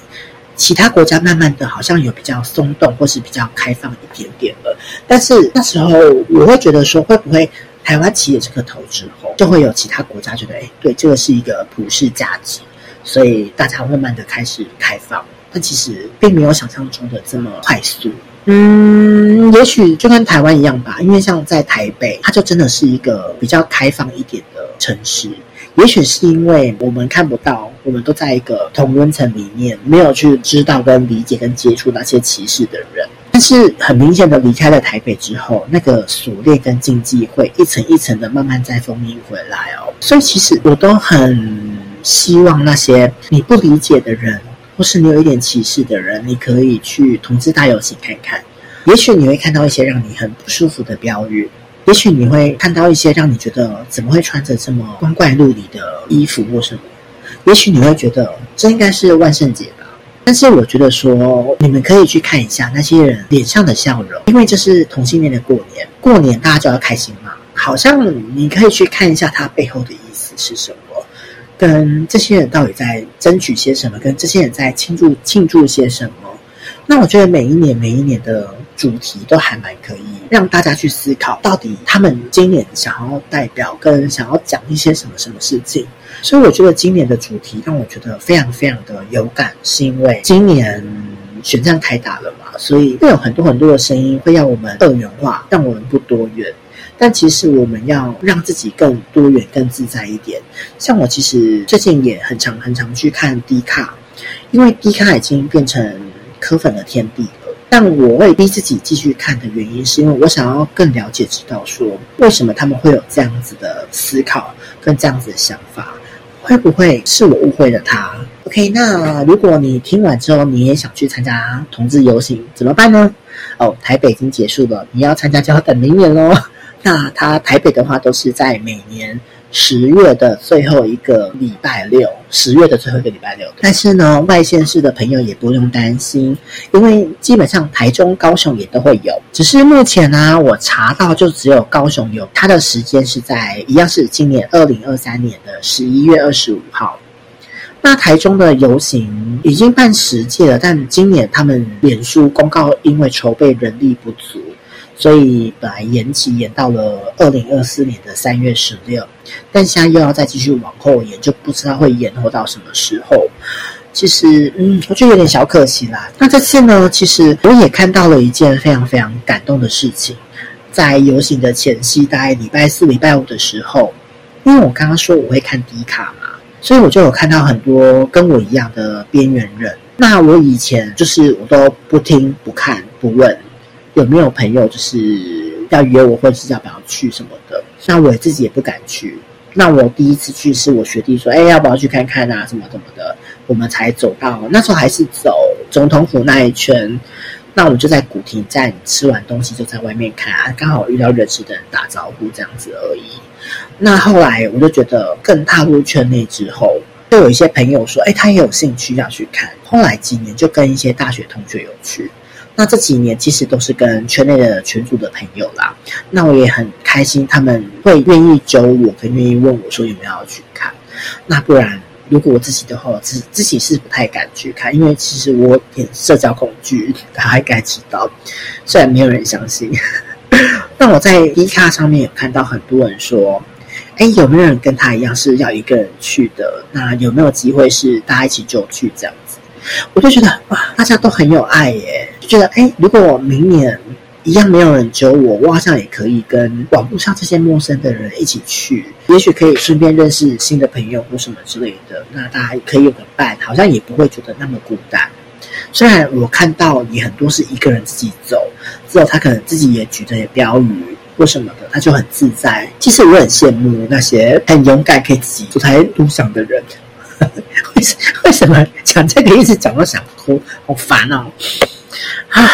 其他国家慢慢的好像有比较松动或是比较开放一点点了。但是那时候我会觉得说，会不会台湾起了这个头之后，就会有其他国家觉得，哎，对，这个是一个普世价值，所以大家慢慢的开始开放。但其实并没有想象中的这么快速。嗯，也许就跟台湾一样吧，因为像在台北，它就真的是一个比较开放一点的城市。也许是因为我们看不到，我们都在一个同温层里面，没有去知道跟理解跟接触那些歧视的人。但是很明显的离开了台北之后，那个锁链跟禁忌会一层一层的慢慢再封印回来哦。所以其实我都很希望那些你不理解的人。或是你有一点歧视的人，你可以去同志大游行看看，也许你会看到一些让你很不舒服的标语，也许你会看到一些让你觉得怎么会穿着这么光怪陆离的衣服或什么，也许你会觉得这应该是万圣节吧。但是我觉得说，你们可以去看一下那些人脸上的笑容，因为这是同性恋的过年，过年大家就要开心嘛。好像你可以去看一下它背后的意思是什么。跟这些人到底在争取些什么？跟这些人在庆祝庆祝些什么？那我觉得每一年每一年的主题都还蛮可以让大家去思考，到底他们今年想要代表跟想要讲一些什么什么事情。所以我觉得今年的主题让我觉得非常非常的有感，是因为今年选战开打了嘛，所以会有很多很多的声音会让我们二元化，让我们不多元。但其实我们要让自己更多元、更自在一点。像我其实最近也很常、很常去看 D 卡，因为 D 卡已经变成柯粉的天地了。但我会逼自己继续看的原因，是因为我想要更了解、知道说为什么他们会有这样子的思考跟这样子的想法，会不会是我误会了他？OK，那如果你听完之后你也想去参加同志游行，怎么办呢？哦，台北已经结束了，你要参加就要等明年喽。那它台北的话，都是在每年十月的最后一个礼拜六，十月的最后一个礼拜六。但是呢，外县市的朋友也不用担心，因为基本上台中、高雄也都会有。只是目前呢、我查到就只有高雄有，它的时间是在一样是今年二零二三年的十一月二十五号。那台中的游行已经办十届了，但今年他们脸书公告，因为筹备人力不足。所以本来延期延到了二零二四年的三月十六，但现在又要再继续往后延，就不知道会延后到什么时候。其实，嗯，我觉得有点小可惜啦。那这次呢，其实我也看到了一件非常非常感动的事情，在游行的前夕，大概礼拜四、礼拜五的时候，因为我刚刚说我会看迪卡嘛，所以我就有看到很多跟我一样的边缘人。那我以前就是我都不听、不看、不问。有没有朋友就是要约我，或者是要不要去什么的？那我自己也不敢去。那我第一次去是我学弟说：“哎，要不要去看看啊？什么什么的。”我们才走到那时候还是走总统府那一圈。那我们就在古亭站吃完东西，就在外面看啊，刚好遇到认识的人打招呼这样子而已。那后来我就觉得更踏入圈内之后，就有一些朋友说，哎，他也有兴趣要去看。后来几年就跟一些大学同学有去。那这几年其实都是跟圈内的群组的朋友啦。那我也很开心，他们会愿意揪我，跟愿意问我说有没有要去看。那不然，如果我自己的话，自自己是不太敢去看，因为其实我有点社交恐惧，大家应该知道。虽然没有人相信，但我在 D 卡上面有看到很多人说，哎，有没有人跟他一样是要一个人去的？那有没有机会是大家一起就去这样子？我就觉得哇，大家都很有爱耶，觉得哎，如果明年一样没有人揪我，我好像也可以跟网络上这些陌生的人一起去，也许可以顺便认识新的朋友或什么之类的。那大家可以有个伴，好像也不会觉得那么孤单。虽然我看到也很多是一个人自己走，之后他可能自己也举着标语或什么的，他就很自在。其实我很羡慕那些很勇敢可以自己走在路上的人。为 为什么讲这个一直讲到想哭，好烦哦！啊，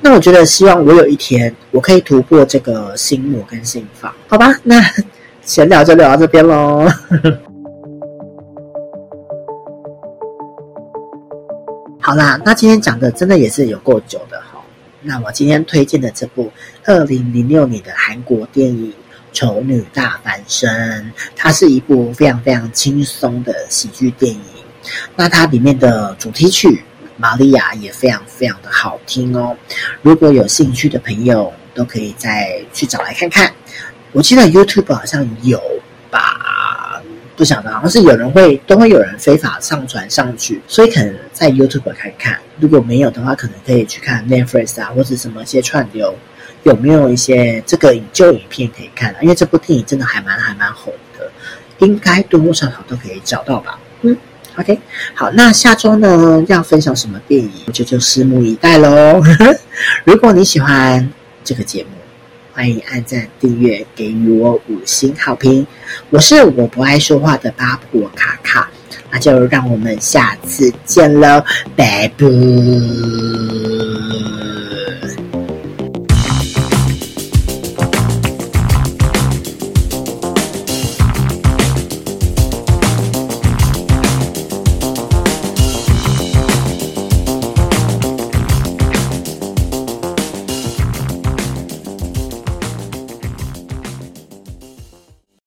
那我觉得希望我有一天我可以突破这个心魔跟心防，好吧？那闲聊就聊到这边喽。好啦，那今天讲的真的也是有够久的哈。那我今天推荐的这部二零零六年的韩国电影。丑女大翻身，它是一部非常非常轻松的喜剧电影。那它里面的主题曲《玛利亚》也非常非常的好听哦。如果有兴趣的朋友，都可以再去找来看看。我记得 YouTube 好像有吧，不晓得，好像是有人会都会有人非法上传上去，所以可能在 YouTube 看看。如果没有的话，可能可以去看 Netflix 啊，或者什么一些串流。有没有一些这个旧影片可以看？因为这部电影真的还蛮还蛮红的，应该多多少少都可以找到吧。嗯，OK，好，那下周呢要分享什么电影，就就拭目以待喽。如果你喜欢这个节目，欢迎按赞、订阅，给予我五星好评。我是我不爱说话的八婆卡卡，那就让我们下次见喽，拜拜。